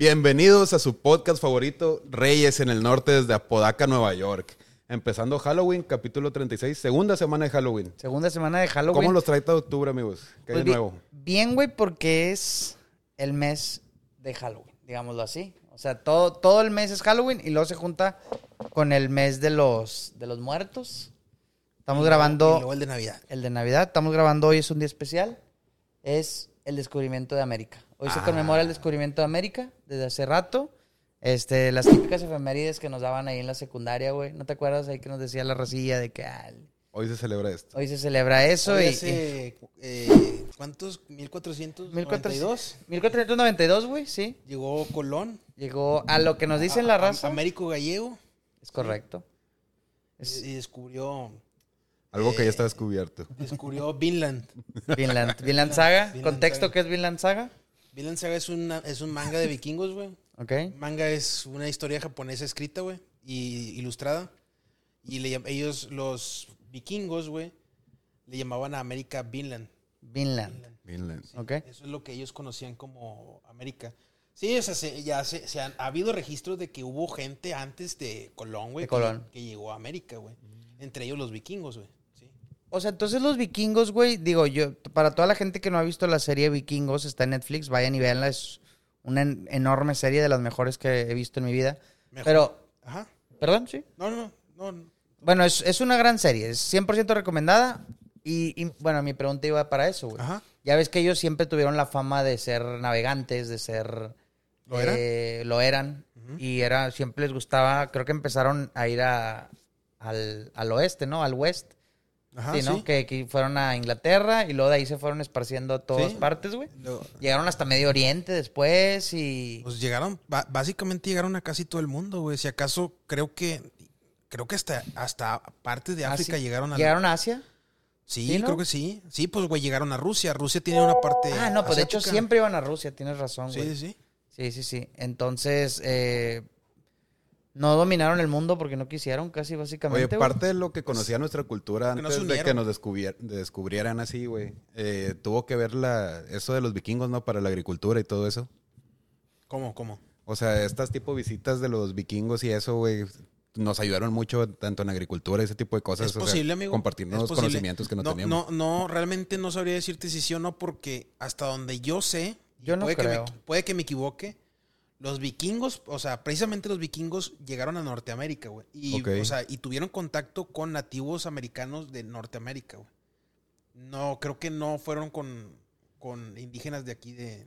Bienvenidos a su podcast favorito, Reyes en el Norte desde Apodaca, Nueva York. Empezando Halloween, capítulo 36, segunda semana de Halloween. Segunda semana de Halloween. ¿Cómo los trae todo octubre, amigos? ¿Qué hay Pues de nuevo? Bien, güey, porque es el mes de Halloween, digámoslo así. O sea, todo, todo el mes es Halloween y luego se junta con el mes de los, de los muertos. Estamos Y grabando luego el de Navidad. el de Navidad. Estamos grabando hoy, es un día especial. Es el descubrimiento de América. Hoy se Ah. conmemora el descubrimiento de América desde hace rato. Este, las típicas efemérides que nos daban ahí en la secundaria, güey. ¿No te acuerdas ahí que nos decía la racilla de que ah, Hoy se celebra esto. hoy se celebra eso? Hoy y, hace, eh, ¿cuántos? 1492. 1400. 1492, güey, sí. Llegó Colón. Llegó a lo que nos dicen la a- raza. Américo Gallego. Es correcto. Y, Es y descubrió, Algo que Eh, ya está descubierto. descubrió Vinland. Vinland. Vinland Saga. Vinland Contexto, Saga. ¿qué es Vinland Saga? Vinland Saga es, una, es un manga de vikingos, güey. Ok. Manga es una historia japonesa escrita, güey, y ilustrada. Y le ellos, los vikingos, güey, le llamaban a América Vinland. Vinland. Vinland. Ok. Eso es lo que ellos conocían como América. Sí, o sea, se- ya se, se han, ha habido registros de que hubo gente antes de Colón, güey, que- llegó a América, güey. Entre ellos los vikingos, güey. O sea, entonces los vikingos, güey, digo yo, para toda la gente que no ha visto la serie Vikingos, está en Netflix, vayan y véanla, es una en- enorme serie de las mejores que he visto en mi vida. Mejor. Pero, Ajá. perdón, sí. No, no, no. no. Bueno, es, es una gran serie, es 100% recomendada. Y, y, bueno, mi pregunta iba para eso, güey. Ajá. Ya ves que ellos siempre tuvieron la fama de ser navegantes, de ser... ¿Lo eran? eh, lo eran. Ujú. Y era, siempre les gustaba, creo que empezaron a ir a, al, al oeste, ¿no? Al west. Ajá, sí, ¿no? Que, que fueron a Inglaterra y luego de ahí se fueron esparciendo a todas Sí. partes, güey. Lo- Llegaron hasta Medio Oriente después y... Pues llegaron, básicamente llegaron a casi todo el mundo, güey. Si acaso creo que, creo que hasta, hasta partes de África Asia. llegaron a... ¿Llegaron a Asia? Sí, ¿Sí, no? creo que sí. Sí, pues, güey, llegaron a Rusia. Rusia tiene una parte ah, no, pues de hecho siempre iban a Rusia, tienes razón, Sí, güey. sí, sí. Sí, sí, sí. Entonces, eh, no dominaron el mundo porque no quisieron, casi Oye, básicamente. güey. parte de lo que conocía nuestra cultura que no antes de que nos descubrieran así, güey, eh, tuvo que ver la, eso de los vikingos, ¿no? Para la agricultura y todo eso. ¿Cómo, cómo? O sea, estas tipo visitas de los vikingos y eso, güey, nos ayudaron mucho tanto en agricultura y ese tipo de cosas. Es o sea, posible, amigo. Compartirnos posible. conocimientos que no, no, teníamos. No, no, realmente no sabría decirte si sí o no, porque hasta donde yo sé, Yo no puede, creo. Que me, puede que me equivoque, los vikingos, o sea, precisamente los vikingos llegaron a Norteamérica, güey. Y, Ok. o sea, y tuvieron contacto con nativos americanos de Norteamérica, güey. No, creo que no fueron con, con indígenas de aquí, de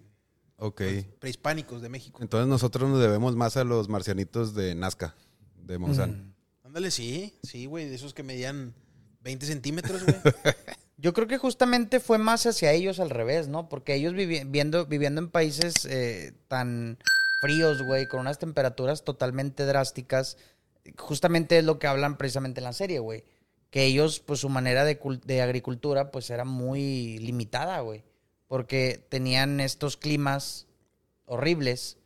Ok. prehispánicos de México. Entonces nosotros nos debemos más a los marcianitos de Nazca, de Monsanto. Ándale, sí, sí, güey, de esos que medían 20 centímetros, güey. Yo creo que justamente fue más hacia ellos al revés, ¿no? Porque ellos vivi- viendo, viviendo en países eh, tan fríos, güey, con unas temperaturas totalmente drásticas, justamente es lo que hablan precisamente en la serie, güey. Que ellos, pues su manera de, de agricultura, pues era muy limitada, güey. Porque tenían estos climas horribles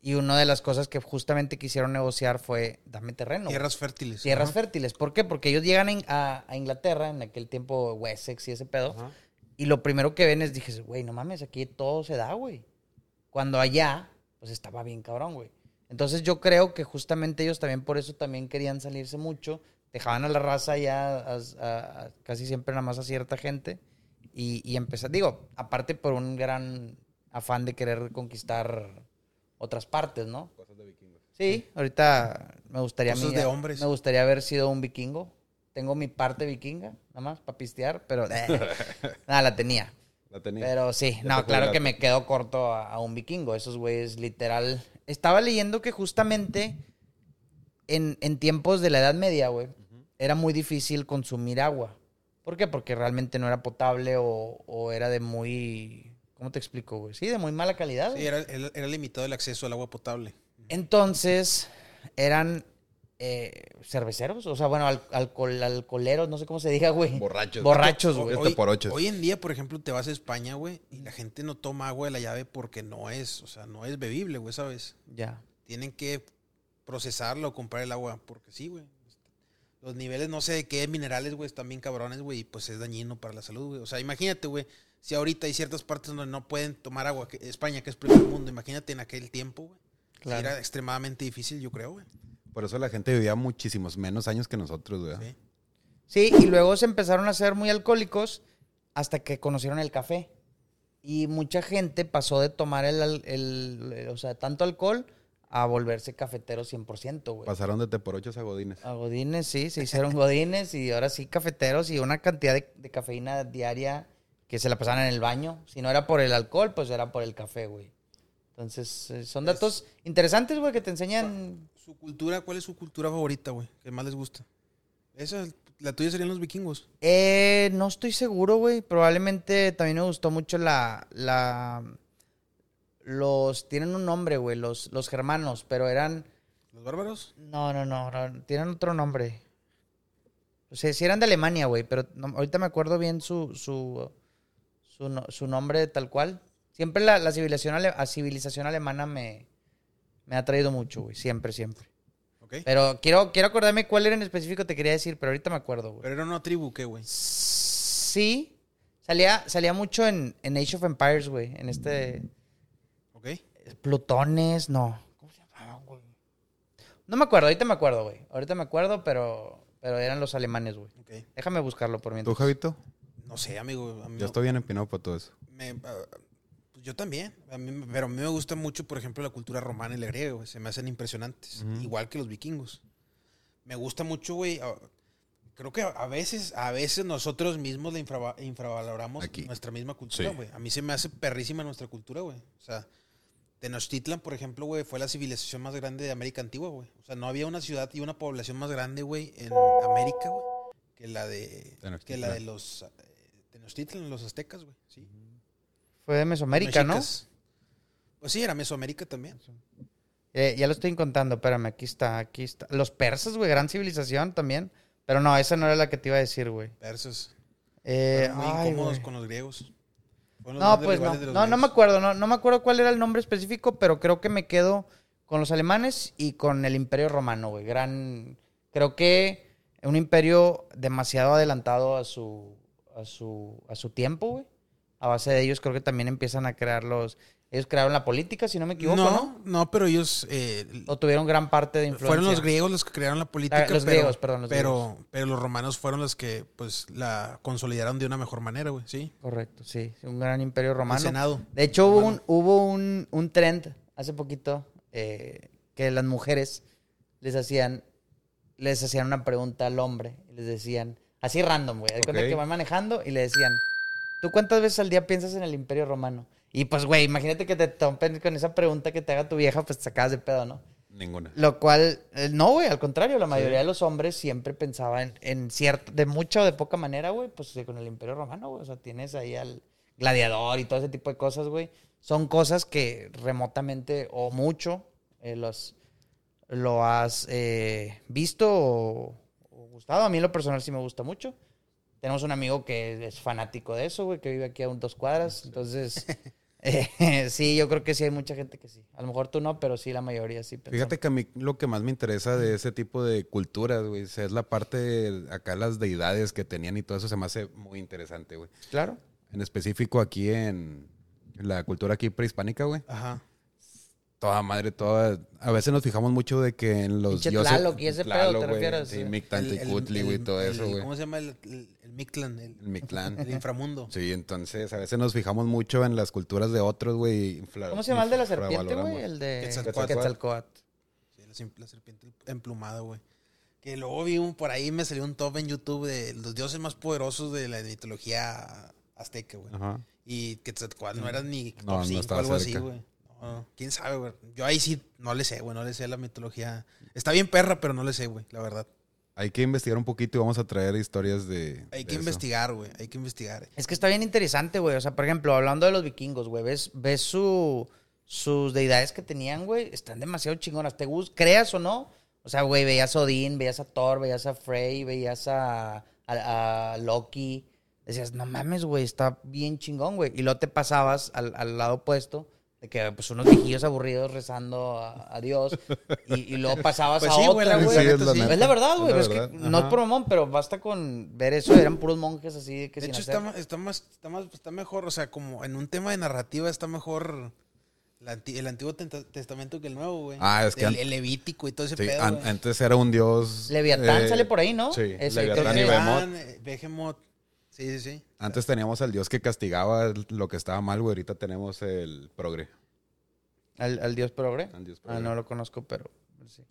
y una de las cosas que justamente quisieron negociar fue, dame terreno. güey. Tierras fértiles. Tierras Ajá. fértiles. ¿Por qué? Porque ellos llegan a, a Inglaterra, en aquel tiempo Wessex y ese pedo, Ajá. y lo primero que ven es, dije, güey, no mames, aquí todo se da, güey. Cuando allá, pues estaba bien cabrón, güey. Entonces yo creo que justamente ellos también por eso también querían salirse mucho, dejaban a la raza ya a- a- a- casi siempre nada más a cierta gente, y, y empezar, digo, aparte por un gran afán de querer conquistar otras partes, ¿no? Sí, ahorita me gustaría a mí Cosas de hombres. Me gustaría haber sido un vikingo. Tengo mi parte vikinga, nada más, para pistear, pero eh, nada, la tenía. La tenía. Pero sí, Ya no, claro que me quedo corto a, a un vikingo. Esos güeyes, literal. Estaba leyendo que justamente en, en tiempos de la Edad Media, güey, era muy difícil consumir agua. ¿Por qué? Porque realmente no era potable o, o era de muy. ¿Cómo te explico, güey? Sí, de muy mala calidad. Sí, era, era- era limitado el acceso al agua potable. Entonces, eran eh, cerveceros, o sea, bueno, al- alcohol, alcoholeros, no sé cómo se diga, güey. Borrachos. Borrachos, güey. Este por ochos. hoy en día, por ejemplo, te vas a España, güey, y la gente no toma agua de la llave porque no es, o sea, no es bebible, güey, ¿sabes? Ya. Tienen que procesarlo o comprar el agua, porque sí, güey. Los niveles, no sé de qué minerales, güey, están bien cabrones, güey, y pues es dañino para la salud, güey. O sea, imagínate, güey, si ahorita hay ciertas partes donde no pueden tomar agua, que España, que es primer mundo, imagínate en aquel tiempo, güey. Claro. Era extremadamente difícil, yo creo, güey. Por eso la gente vivía muchísimos menos años que nosotros, güey. Sí. Sí, y luego se empezaron a ser muy alcohólicos hasta que conocieron el café. Y mucha gente pasó de tomar el, el- o sea, tanto alcohol a volverse cafetero 100%, güey. Pasaron de te por ocho a godines. A godines, sí, se hicieron godines y ahora sí cafeteros y una cantidad de, de cafeína diaria que se la pasaban en el baño. Si no era por el alcohol, pues era por el café, güey. Entonces, eh, son datos interesantes, güey, que te enseñan. Su cultura, ¿cuál es su cultura favorita, güey? ¿Qué más les gusta? Esa, la tuya serían los vikingos. Eh, no estoy seguro, güey. Probablemente también me gustó mucho la. la los. Tienen un nombre, güey. Los, los germanos, pero eran. ¿Los bárbaros? No, no, no, no, Tienen otro nombre. O sea, sí eran de Alemania, güey. Pero no- ahorita me acuerdo bien su. Su, su, no- su nombre tal cual. Siempre la, la civilización, ale- la civilización alemana me. Me ha traído mucho, güey. Siempre, siempre. ¿Ok? Pero quiero, quiero acordarme cuál era en específico te quería decir, pero ahorita me acuerdo, güey. Pero era una tribu, ¿qué, güey? Sí. Salía, salía mucho en, en Age of Empires, güey. En este. ¿Ok? Plutones, no. ¿Cómo se llamaban, güey? No me acuerdo, ahorita me acuerdo, güey. Ahorita me acuerdo, pero, pero eran los alemanes, güey. Ok. Déjame buscarlo por ¿Tú, mientras. Javito? No sé, amigo. Yo estoy bien empinado por todo eso. me- ah, yo también. A mí, pero a mí me gusta mucho, por ejemplo, la cultura romana y la griega, güey. Se me hacen impresionantes. Igual que los vikingos. Me gusta mucho, güey. Creo que a- veces, a veces nosotros mismos la infrava- infravaloramos Aquí. nuestra misma cultura, Sí. güey. A mí se me hace perrísima nuestra cultura, güey. O sea, Tenochtitlan, por ejemplo, güey, fue la civilización más grande de América Antigua, güey. O sea, no había una ciudad y una población más grande, güey, en América, güey, que la de, que la de los eh, Tenochtitlan, los aztecas, güey. Sí. Fue de Mesoamérica, ¿no? Pues sí, era Mesoamérica también. Eh, ya lo estoy contando, espérame, aquí está, aquí está. Los persas, güey, gran civilización también. Pero no, esa no era la que te iba a decir, güey. Persas. Eh, muy ay, incómodos güey. con los griegos. Los No, pues no. No, no me acuerdo, no, no me acuerdo cuál era el nombre específico, pero creo que me quedo con los alemanes y con el Imperio Romano, güey. Gran. Creo que un imperio demasiado adelantado a su. a su. a su tiempo, güey. A base de ellos, creo que también empiezan a crear los. Ellos crearon la política, si no me equivoco, ¿no? No, no, pero ellos eh, O tuvieron gran parte de influencia. fueron los griegos los que crearon la política. Ah, los pero, griegos, perdón, los pero, pero los romanos fueron los que pues la consolidaron de una mejor manera, güey. Sí. Correcto, sí. Un gran imperio El romano. Senado. De hecho, hubo un, hubo un, un trend hace poquito eh, que las mujeres les hacían, les hacían una pregunta al hombre. Y les decían, así random, güey. De cuenta Ok. que van manejando y le decían, ¿tú cuántas veces al día piensas en el imperio romano? Y pues, güey, imagínate que te topen con esa pregunta que te haga tu vieja, pues te sacabas de pedo, ¿no? Ninguna. Lo cual, eh, no, güey, al contrario, la mayoría de los hombres siempre pensaban en cierto, de mucha o de poca manera, güey, pues con el Imperio Romano, güey. O sea, tienes ahí al gladiador y todo ese tipo de cosas, güey. Son cosas que remotamente o mucho eh, los, lo has eh, visto o, o gustado. A mí en lo personal sí me gusta mucho. Tenemos un amigo que es fanático de eso, güey, que vive aquí a un dos cuadras. Entonces, eh, sí, yo creo que sí hay mucha gente que sí. A lo mejor tú no, pero sí la mayoría sí. pensamos. Fíjate que a mí lo que más me interesa de ese tipo de culturas, güey, es la parte de acá las deidades que tenían y todo eso se me hace muy interesante, güey. Claro. En específico aquí en la cultura aquí prehispánica, güey. Ajá. Toda madre, toda... A veces nos fijamos mucho de que en los Pinche Tlaloc y ese pedo, ¿te refieres? Sí, güey, todo el- eso, güey. ¿Cómo se llama el, el, el Mictlán? El, El Mictlán. el inframundo. Sí, entonces a veces nos fijamos mucho en las culturas de otros, güey. ¿Cómo se llama el de la serpiente, güey? El de. Quetzalcóatl. Sí, la, serpiente emplumada, güey. Que luego vi un, por ahí me salió un top en YouTube de los dioses más poderosos de la mitología azteca, güey. Ajá. Y Quetzalcóatl no era ni No, no top 5 estaba algo así, cerca. güey. No, quién sabe, güey. Yo ahí sí no le sé, güey. No le sé la mitología. Está bien perra, pero no le sé, güey, la verdad. Hay que investigar un poquito y vamos a traer historias de. Hay de que eso. investigar, güey. Hay que investigar. Es que está bien interesante, güey. O sea, por ejemplo, hablando de los vikingos, güey, ves, ves su, sus deidades que tenían, güey, están demasiado chingonas. ¿Te gusta? ¿Creas o no? O sea, güey, veías a Odín, veías a Thor, veías a Frey, veías a, a- a Loki. Decías, no mames, güey, está bien chingón, güey. Y luego te pasabas al, al lado opuesto, de que pues unos viejillos aburridos rezando a, a Dios. Y, y luego pasabas Pues a sí, otra, güey. Sí, es la sí. neta. Es la verdad, güey. Es que no es por mamón, pero basta con ver eso. Eran puros monjes así que De sin hecho, hacer. está, está más, está más, está mejor, o sea, como en un tema de narrativa está mejor la el Antiguo Testamento que el Nuevo, güey. Ah, es que El, el Levítico y todo ese Sí, pedo, an- antes era un dios. Leviatán eh, sale por ahí, ¿no? Sí, Ese, Leviatán y que- Behemoth. Eh, Behemoth. Sí, sí, sí. Antes teníamos al dios que castigaba lo que estaba mal, güey. Ahorita tenemos el progre. ¿Al, al dios progre? Al dios Ah, progre. no lo conozco, pero sí.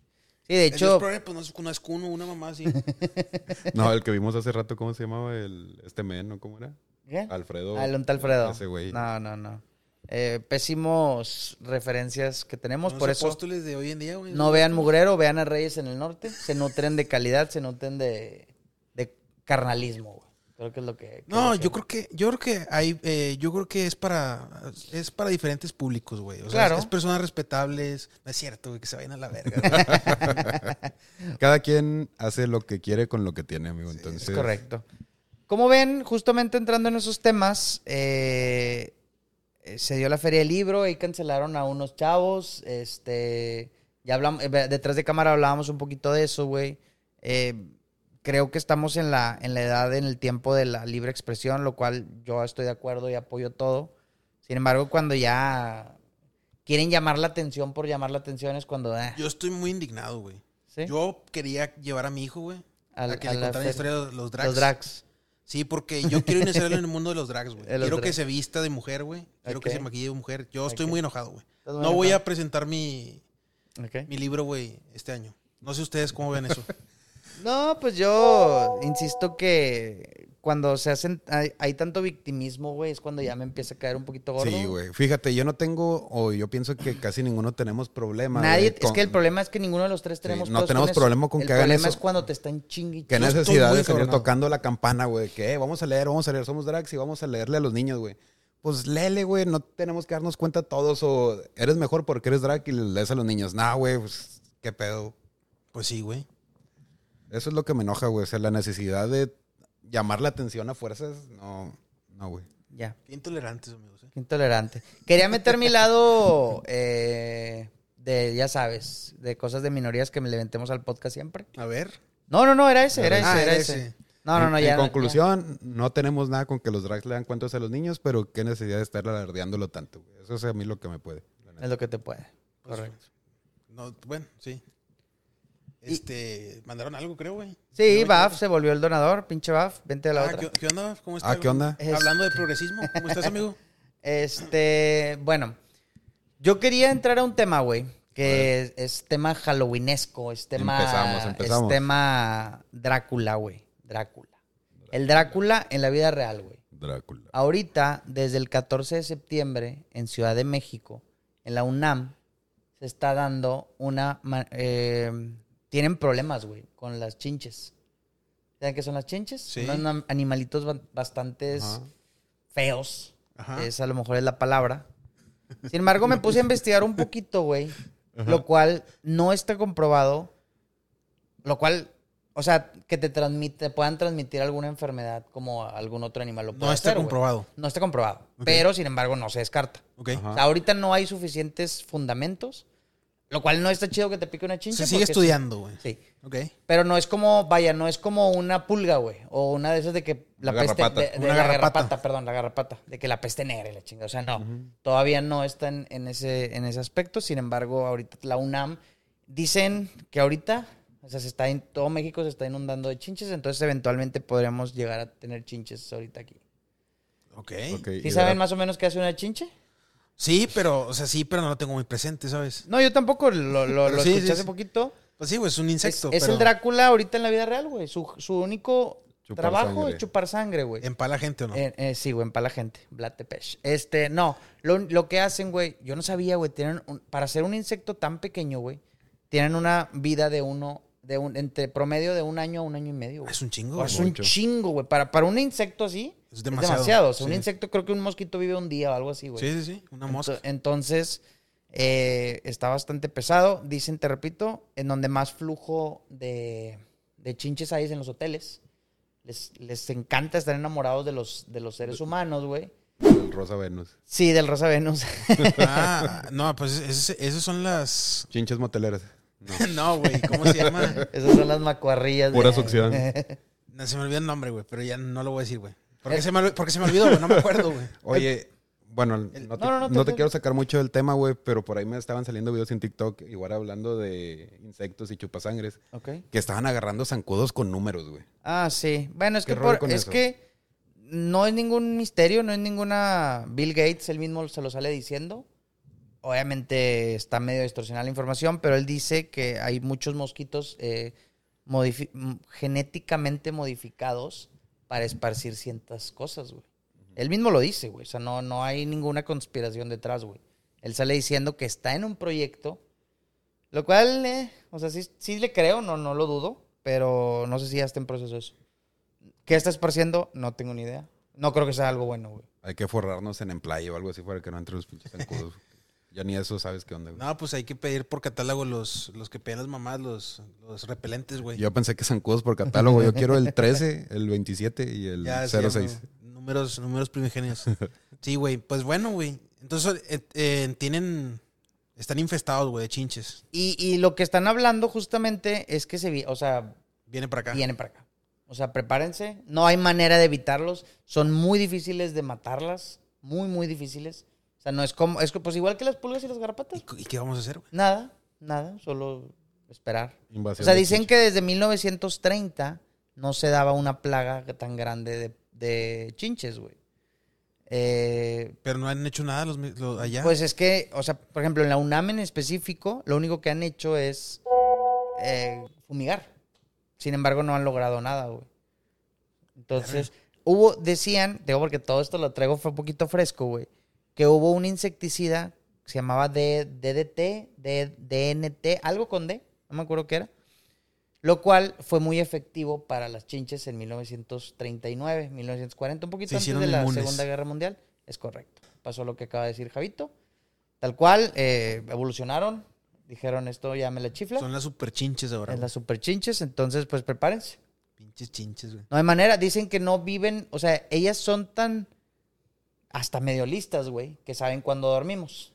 Sí, de El Dios hecho, Progre, pues no es, no es Kuno, una mamá así. No, el que vimos hace rato, ¿cómo se llamaba? El, este men, ¿no? ¿Cómo era? ¿qué? Alfredo. Ah, el Alfredo. Ese güey. No, no, no. Eh, pésimos referencias que tenemos, Son por los eso apóstoles de hoy en día, güey. no vean Mugrero, vean a Reyes en el Norte. Se nutren de calidad, se nutren de, de carnalismo, güey. Creo que es lo que... que No, yo creo que, yo creo que hay, eh, yo creo que es para, es para diferentes públicos, güey. O sea, Claro. es, es personas respetables. No es cierto, güey, que se vayan a la verga. Cada quien hace lo que quiere con lo que tiene, amigo. Entonces, Es correcto. Como ven, justamente entrando en esos temas, eh, eh, se dio la feria del libro y cancelaron a unos chavos. Este, ya hablamos, detrás de cámara hablábamos un poquito de eso, güey. Eh, creo que estamos en la, en la edad, en el tiempo de la libre expresión, lo cual yo estoy de acuerdo y apoyo todo. Sin embargo, cuando ya quieren llamar la atención por llamar la atención es cuando... eh, Yo estoy muy indignado, güey. ¿sí? Yo quería llevar a mi hijo, güey. Al- a que a le contara la historia de los drags. Los drags. Sí, porque yo quiero iniciarlo en el mundo de los drags, güey. Quiero que se vista de mujer, güey. Quiero que se maquille de mujer. Yo estoy muy enojado, güey. ¿Estás muy No voy a presentar mi, mi libro, güey, este año. No sé ustedes cómo ven eso. No, pues yo insisto que cuando se hacen, hay, hay tanto victimismo, güey, es cuando ya me empieza a caer un poquito gordo. Sí, güey. Fíjate, yo no tengo, o yo pienso que casi ninguno tenemos problema. Nadie, güey, es con- que el problema es que ninguno de los tres tenemos no pedos tenemos eso. problema con el que hagan problema eso. es cuando te están chingui. Qué necesidad de salir tocando la campana, güey. Que "Eh, vamos a leer, vamos a leer, somos drags y vamos a leerle a los niños, güey. Pues léele, güey. No tenemos que darnos cuenta todos. O eres mejor porque eres drag y le lees a los niños. Nah, güey, pues qué pedo. Pues sí, güey. Eso es lo que me enoja, güey. O sea, la necesidad de llamar la atención a fuerzas. No, no, güey. Ya, Qué intolerantes, amigos. ¿eh? qué intolerante. Quería meter mi lado eh, de, ya sabes, de cosas de minorías que me levantemos al podcast siempre. A ver. No, no, no, era ese, era ese, Ah, era era ese. ese. No, no, no, en, ya. en ya. conclusión, no tenemos nada con que los drags le dan cuentos a los niños, pero qué necesidad de estar alardeándolo tanto, güey. Eso es a mí lo que me puede. Es lo que te puede. Pues, Correcto. No, bueno, sí. Este, mandaron algo, creo, güey. Sí, No, Baf se volvió el donador, pinche Baf, vente a la Ah, otra. ¿qué, qué onda? ¿Cómo estás? Ah, ¿qué onda? Es- Hablando de progresismo. ¿Cómo estás, amigo? Este, bueno, yo quería entrar a un tema, güey, que es, es tema halloweenesco, es tema, Empezamos, empezamos. es tema Drácula, güey, Drácula. El Drácula en la vida real, güey. Drácula. Ahorita, desde el 14 de septiembre, en Ciudad de México, en la UNAM, se está dando una... eh, tienen problemas, güey, con las chinches. ¿Saben qué son las chinches? Sí. Son animalitos ba- bastantes Ajá. feos. Ajá. Es a lo mejor es la palabra. Sin embargo, me puse a investigar un poquito, güey. Lo cual no está comprobado. Lo cual, o sea, que te transmite, puedan transmitir alguna enfermedad como algún otro animal lo puede No está hacer, comprobado. No está comprobado. Pero, sin embargo, no se descarta. Ok. Ajá. O sea, ahorita no hay suficientes fundamentos. Lo cual no está chido que te pique una chincha. Se sigue estudiando, güey. Sí. Ok. Pero no es como, vaya, no es como una pulga, güey. O una de esas de que la peste. garrapata. De, de Una la garrapata. garrapata, perdón, la garrapata. De que la peste negra y la chinga. O sea, no. Todavía no están en ese, en ese aspecto. Sin embargo, ahorita la UNAM dicen que ahorita, o sea, se está en todo México se está inundando de chinches. Entonces, eventualmente podríamos llegar a tener chinches ahorita aquí. Ok. Ok, ¿Sí y saben más o menos qué hace una chinche? Sí, pero, o sea, sí, pero no lo tengo muy presente, ¿sabes? No, yo tampoco lo, lo, lo sí, escuché sí, hace sí. poquito. Pues sí, güey, es un Es, insecto. es pero el Drácula ahorita en la vida real, güey. Su, su único Chupar trabajo sangre. es chupar sangre, güey. ¿Empala gente o no? Eh, eh, sí, güey, para la gente. Blatepech. Este, no. Lo, lo que hacen, güey, yo no sabía, güey. Tienen un- para ser un insecto tan pequeño, güey, tienen una vida de uno, de un, entre promedio de un año a un año y medio, güey. es un chingo. O güey. es un chingo, güey. Para, para un insecto así, Es es demasiado, demasiado. O sea, un insecto, creo que un mosquito vive un día o algo así, güey. Sí, sí, sí. Una mosca. Ento- Entonces, eh, está bastante pesado. Dicen, te repito, en donde más flujo de, de chinches hay es en los hoteles. Les, les encanta estar enamorados de los, de los seres humanos, güey. El Rosa Venus. Sí, del Rosa Venus. Ah, no, pues esas son las. Chinches moteleras. No. No, güey, ¿cómo se llama? Esas son las macuarrillas. Pura de- succión. No, se me olvidó el nombre, güey, pero ya no lo voy a decir, güey. Porque, se me, porque se me olvidó, no me acuerdo, güey. Oye, Bueno, no te, no, no, no te- te quiero sacar mucho del tema, güey, pero por ahí me estaban saliendo videos en TikTok, igual hablando de insectos y chupasangres, Ok. que estaban agarrando zancudos con números, güey. Ah, sí. Bueno, es ¿Qué que, por- es eso? que no es ningún misterio, no es ninguna... Bill Gates, él mismo se lo sale diciendo. Obviamente está medio distorsionada la información, pero él dice que hay muchos mosquitos eh, modifi- genéticamente modificados para esparcir ciertas cosas, güey. Él mismo lo dice, güey. O sea, no, no hay ninguna conspiración detrás, güey. Él sale diciendo que está en un proyecto, lo cual, eh, o sea, sí, sí le creo, no, no lo dudo, pero no sé si ya está en proceso eso. ¿Qué está esparciendo? No tengo ni idea. No creo que sea algo bueno, güey. Hay que forrarnos en emplaya o algo así para que no entre los pinches zancudos. ya ni eso sabes qué onda, güey. No, pues hay que pedir por catálogo los, los que piden las mamás, los, los repelentes, güey. Yo pensé que zancudos por catálogo. Yo quiero el 13, el 27 y el Ya, se 06. llama Números, números primigenios. sí, güey. Pues bueno, güey. Entonces, eh, eh, tienen... Están infestados, güey, de chinches. Y, y lo que están hablando justamente es que se, vi- o sea, Vienen para acá. vienen para acá. O sea, prepárense. No hay manera de evitarlos. Son muy difíciles de matarlas. Muy, muy difíciles. O sea, no es como, es que, pues igual que las pulgas y las garrapatas. ¿Y, qué vamos a hacer, güey? Nada, nada, solo esperar. O Invasión sea, de dicen que desde 1930 no se daba una plaga tan grande de, de chinches, güey. Eh, Pero no han hecho nada los- allá. pues es que, o sea, por ejemplo, en la UNAM en específico, lo único que han hecho es eh, fumigar. Sin embargo, no han logrado nada, güey. Entonces, hubo, decían, digo porque todo esto lo traigo fue un poquito fresco, güey, que hubo un insecticida que se llamaba DDT, DNT, algo con D, no me acuerdo qué era, lo cual fue muy efectivo para las chinches en 1939, 1940, un poquito antes de la inmunes. Segunda Guerra Mundial. Es correcto. Pasó lo que acaba de decir Javito. Tal cual, eh, evolucionaron, dijeron esto ya me la chifla. Son las super chinches ahora. Es las super chinches, entonces pues prepárense. Pinches chinches, güey. No hay manera, dicen que no viven, o sea, ellas son tan hasta medio listas, güey, que saben cuándo dormimos.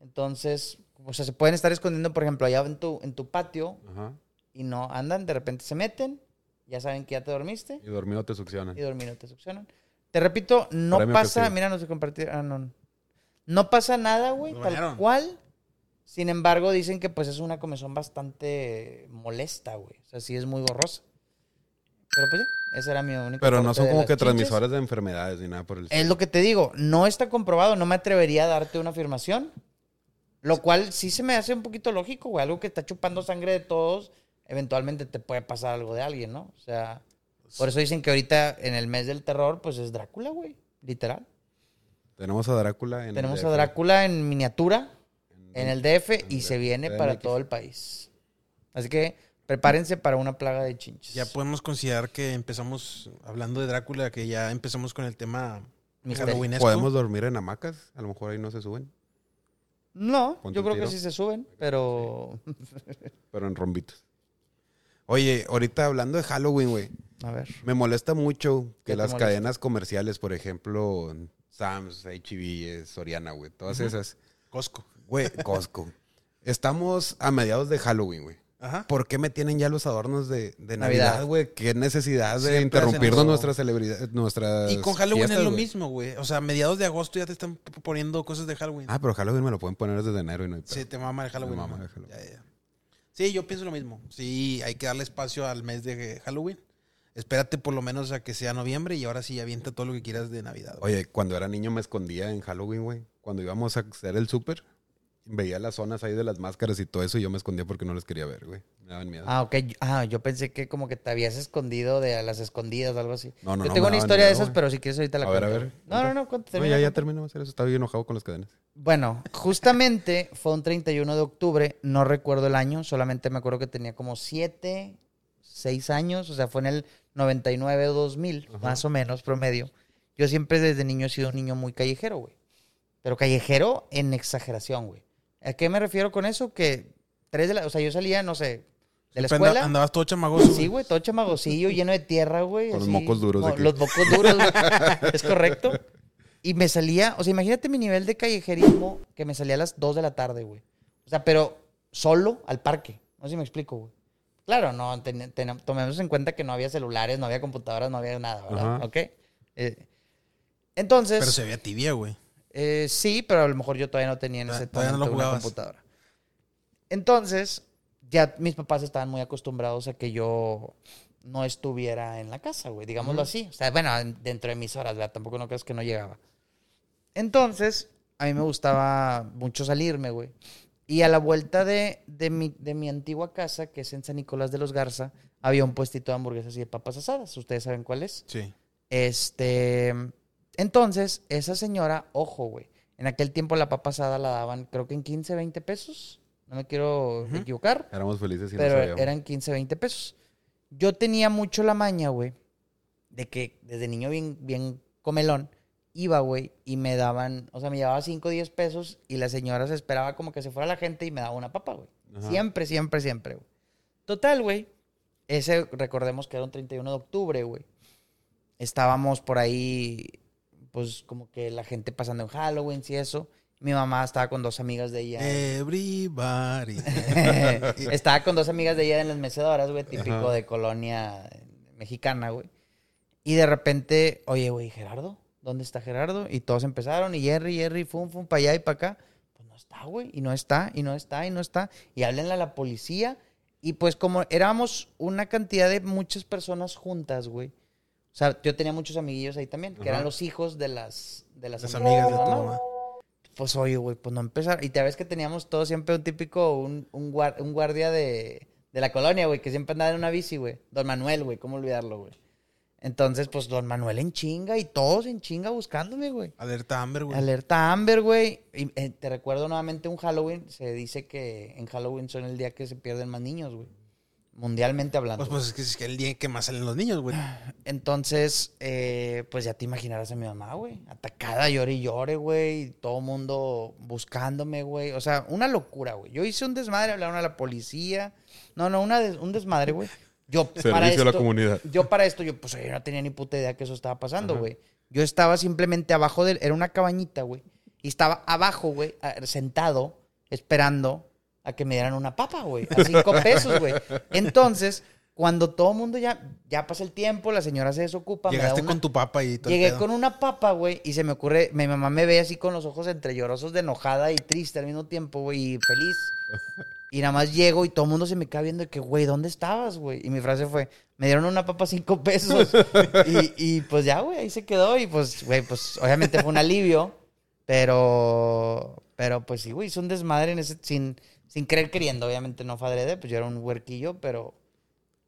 Entonces, o sea, se pueden estar escondiendo, por ejemplo, allá en tu, en tu patio Ajá. y no andan, de repente se meten, ya saben que ya te dormiste Y dormido te succionan. y dormir no te succionan. Te repito, no Premio pasa, mira, no sé compartir, ah, no. No pasa nada, güey, tal bañaron. cual. Sin embargo, dicen que pues es una comezón bastante molesta, güey. O sea, sí es muy borrosa. Pero pues ya, ese era mi único Pero no son como que transmisores de enfermedades ni nada por el Es lo que te digo, no está comprobado, no me atrevería a darte una afirmación. Lo cual sí se me hace un poquito lógico, güey. Algo que está chupando sangre de todos, eventualmente te puede pasar algo de alguien, ¿no? O sea, por eso dicen que ahorita en el mes del terror, pues es Drácula, güey. Literal. Tenemos a Drácula en el Tenemos a DF. Drácula en miniatura en el DF y el se viene CDMX. para todo el país. Así que prepárense para una plaga de chinches. Ya podemos considerar que empezamos hablando de Drácula, que ya empezamos con el tema halloweenesco. Podemos dormir en hamacas. A lo mejor ahí no se suben. No, Ponte yo creo que sí se suben, pero... Pero en rombitos. Oye, ahorita hablando de Halloween, güey. A ver. Me molesta mucho ¿Qué que las molesta? cadenas comerciales, por ejemplo, Sam's, H-E-B, Soriana, güey. Todas esas. Costco. Güey, Costco. Estamos a mediados de Halloween, güey. Ajá. ¿Por qué me tienen ya los adornos de, de Navidad. Güey? ¿Qué necesidad de Siempre interrumpirnos hacen eso. nuestras celebridades, nuestras Y con Halloween fiestas, es lo mismo, güey. O sea, a mediados de agosto ya te están poniendo cosas de Halloween. Ah, pero Halloween me lo pueden poner desde enero y no hay pedo. sí, te mama el Halloween. Me mama ajá. el Halloween. Ya, ya, ya. Sí, yo pienso lo mismo. Sí, hay que darle espacio al mes de Halloween. Espérate por lo menos a que sea noviembre y ahora sí avienta todo lo que quieras de Navidad. güey. Oye, cuando era niño me escondía en Halloween, güey. Cuando íbamos a hacer el súper, veía las zonas ahí de las máscaras y todo eso y yo me escondía porque no les quería ver, güey. Me daban miedo. Ah, ok. Yo- Ah, yo pensé que como que te habías escondido de a las escondidas o algo así. No, no, yo no, tengo me una historia de esas, güey. pero si quieres ahorita la A ver, cuento. a ver, No, no, cuenta. no, cuenta, No, ya, ya terminamos eso. Estaba bien enojado con las cadenas. Bueno, justamente fue un 31 de octubre, no recuerdo el año, solamente me acuerdo que tenía como 7, 6 años, o sea, fue en el 99 o 2000, Ajá. más o menos, promedio. Yo siempre desde niño he sido un niño muy callejero, güey. Pero callejero en exageración, güey. ¿A qué me refiero con eso? Que tres de la, o sea, yo salía, no sé, de la escuela. andabas todo chamagoso. Sí, güey, todo chamagosillo, lleno de tierra, güey. Con los mocos duros aquí. Los mocos duros, güey. es correcto. Y me salía, o sea, imagínate mi nivel de callejerismo que me salía a las 2 de la tarde, güey. O sea, pero solo al parque. No sé si me explico, güey. Claro, no, ten- ten- tomemos en cuenta que no había celulares, no había computadoras, no había nada, ¿verdad? Ajá. ¿Ok? Eh, entonces, Pero se veía tibia, güey. Eh, sí, pero a lo mejor yo todavía no tenía en ese no momento lo una computadora. Entonces, ya mis papás estaban muy acostumbrados a que yo no estuviera en la casa, güey, digámoslo así. O sea, bueno, en- dentro de mis horas, ¿verdad? Tampoco no crees que no llegaba. Entonces, a mí me gustaba mucho salirme, güey. Y a la vuelta de, de, mi, de mi antigua casa, que es en San Nicolás de los Garza, había un puestito de hamburguesas y de papas asadas. ¿Ustedes saben cuál es? Sí. Este. Entonces, esa señora, ojo, güey. En aquel tiempo la papa asada la daban, creo que en 15, 20 pesos. No me quiero equivocar. Éramos felices y pero eran 15, 20 pesos. Yo tenía mucho la maña, güey, de que desde niño bien, bien comelón, iba, güey, y me daban, o sea, me llevaba 5, 10 pesos y la señora se esperaba como que se fuera la gente y me daba una papa, güey. Siempre, siempre, siempre, güey. Total, güey. Ese, recordemos que era un 31 de octubre, güey. Estábamos por ahí, pues como que la gente pasando en Halloween y eso. Mi mamá estaba con dos amigas de ella. Everybody. Estaba con dos amigas de ella en las mecedoras, güey, típico Ajá. de colonia mexicana, güey. Y de repente, oye, güey, Gerardo, ¿dónde está Gerardo? Y todos empezaron, y Jerry, Jerry, fum, fum, para allá y para acá. Pues no está, güey, y no está, y no está, y no está. Y háblenle a la policía. Y pues como éramos una cantidad de muchas personas juntas, güey. O sea, yo tenía muchos amiguillos ahí también, que Ajá. eran los hijos de las, de las, Las amigas de tu mamá. Pues oye, güey, pues no empezar. Y te ves que teníamos todos siempre un típico, un, un, guar- un guardia de, de la colonia, güey, que siempre andaba en una bici, güey. Don Manuel, güey, ¿cómo olvidarlo, güey? Entonces, pues Don Manuel en chinga y todos en chinga buscándome, güey. Alerta Amber, güey. Alerta Amber, güey. Y eh, te recuerdo nuevamente un Halloween. Se dice que en Halloween son el día que se pierden más niños, güey. Mundialmente hablando. Pues, pues es que es que el día que más salen los niños, güey. Entonces, eh, pues ya te imaginarás a mi mamá, güey. Atacada, llore y llore, güey. y Todo mundo buscándome, güey. O sea, una locura, güey. Yo hice un desmadre, hablaron a la policía. No, no, una des- un desmadre, güey. Yo para Servicio a la esto, comunidad. Yo para esto, yo pues yo no tenía ni puta idea que eso estaba pasando, güey. Yo estaba simplemente abajo de... Era una cabañita, güey. Y estaba abajo, güey, sentado, esperando a que me dieran una papa, güey. A cinco pesos, güey. Entonces, cuando todo el mundo ya... Ya pasa el tiempo, la señora se desocupa. me da Llegaste una- con tu papa y todo. el Llegué pedo. con una papa, güey, y se me ocurre, mi mamá me ve así con los ojos entre llorosos de enojada y triste al mismo tiempo, güey, y feliz. Y nada más llego y todo el mundo se me queda viendo de que, güey, ¿dónde estabas, güey? Y mi frase fue, me dieron una papa cinco pesos. y, y, pues ya, güey, ahí se quedó y pues, güey, pues obviamente fue un alivio, pero, pero pues sí, güey, hizo un desmadre en ese, sin, sin querer queriendo, obviamente no fue adrede, pues yo era un huerquillo, pero...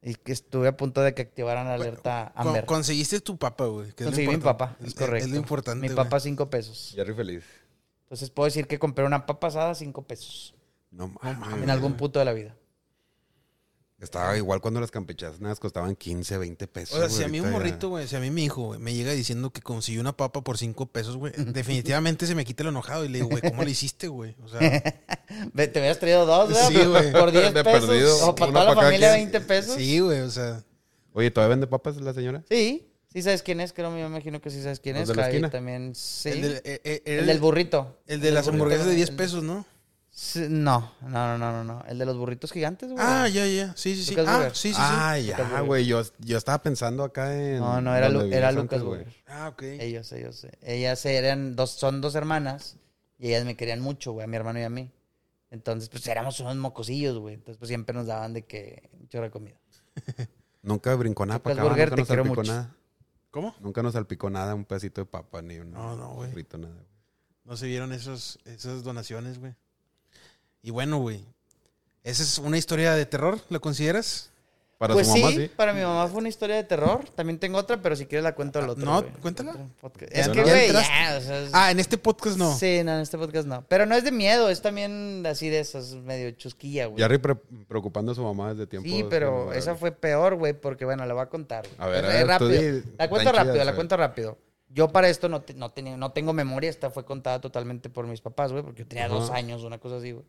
Y que estuve a punto de que activaran la alerta Con- Amber. conseguiste tu papa, güey. Conseguí mi papá, es correcto. Es lo importante. Mi güey. papá, cinco pesos. Jerry feliz. Entonces puedo decir que compré una papa asada, cinco pesos. No mames. En algún punto de la vida. Estaba igual cuando las campechanas costaban 15, 20 pesos. O sea, güey, si a mí un morrito, güey, si a mí mi hijo, güey, me llega diciendo que consiguió una papa por cinco pesos, güey, definitivamente se me quita el enojado y le digo, güey, ¿cómo lo hiciste, güey? O sea, Te hubieras traído dos, ¿verdad? Sí, güey. Por 10 De pesos. perdido, O para una toda la pa' cada familia, quien. 20 pesos. Sí. sí, güey, o sea, Oye, ¿todavía vende papas la señora? Sí, sabes quién es, creo, me imagino que sí sabes quién ¿Los es. de la Javi esquina? también, sí. el, El, del, eh, eh, era del burrito. El de las burrito, hamburguesas de 10 el- pesos, ¿no? Sí, No, no, no, no, no, no. El de los burritos gigantes, güey. Ah, ya, ya. Sí, sí, sí. Lucas Ah, Burger. sí, sí, sí. ah, ya, güey. Yo, yo estaba pensando acá en. no, no, era, era Lucas, güey. Ah, ok. Ellos, ellos. eh. Ellas eran dos, son dos hermanas y ellas me querían mucho, güey, a mi hermano y a mí. Entonces, pues éramos unos mocosillos, güey. Entonces, pues siempre nos daban de que de comida. Nunca brincó nada para acá. Burger, Nunca nos salpicó nada. ¿Cómo? Nunca nos salpicó nada, un pedacito de papa, ni un No, no, frito, nada. güey. No se vieron esos, esas donaciones, güey. Y bueno, güey. ¿Esa es una historia de terror? ¿Lo consideras? Para pues su mamá, sí, sí. para mi mamá fue una historia de terror. También tengo otra, pero si quieres la cuento al otro. No, cuéntala. Es que, güey, ya, o sea, es- Ah, en este podcast no. Sí, no, en este podcast no. Pero no es de miedo, es también así de esos, medio chusquilla, güey. Jerry pre- preocupando a su mamá desde tiempo. Sí, pero esa fue peor, güey, porque bueno, la voy a contar. A ver, a ver, rápido. di- La cuento tan rápido, chidas, la cuento rápido. Yo para esto no, te- no, tenía, no tengo memoria, esta fue contada totalmente por mis papás, güey, porque yo tenía dos años, una cosa así, güey.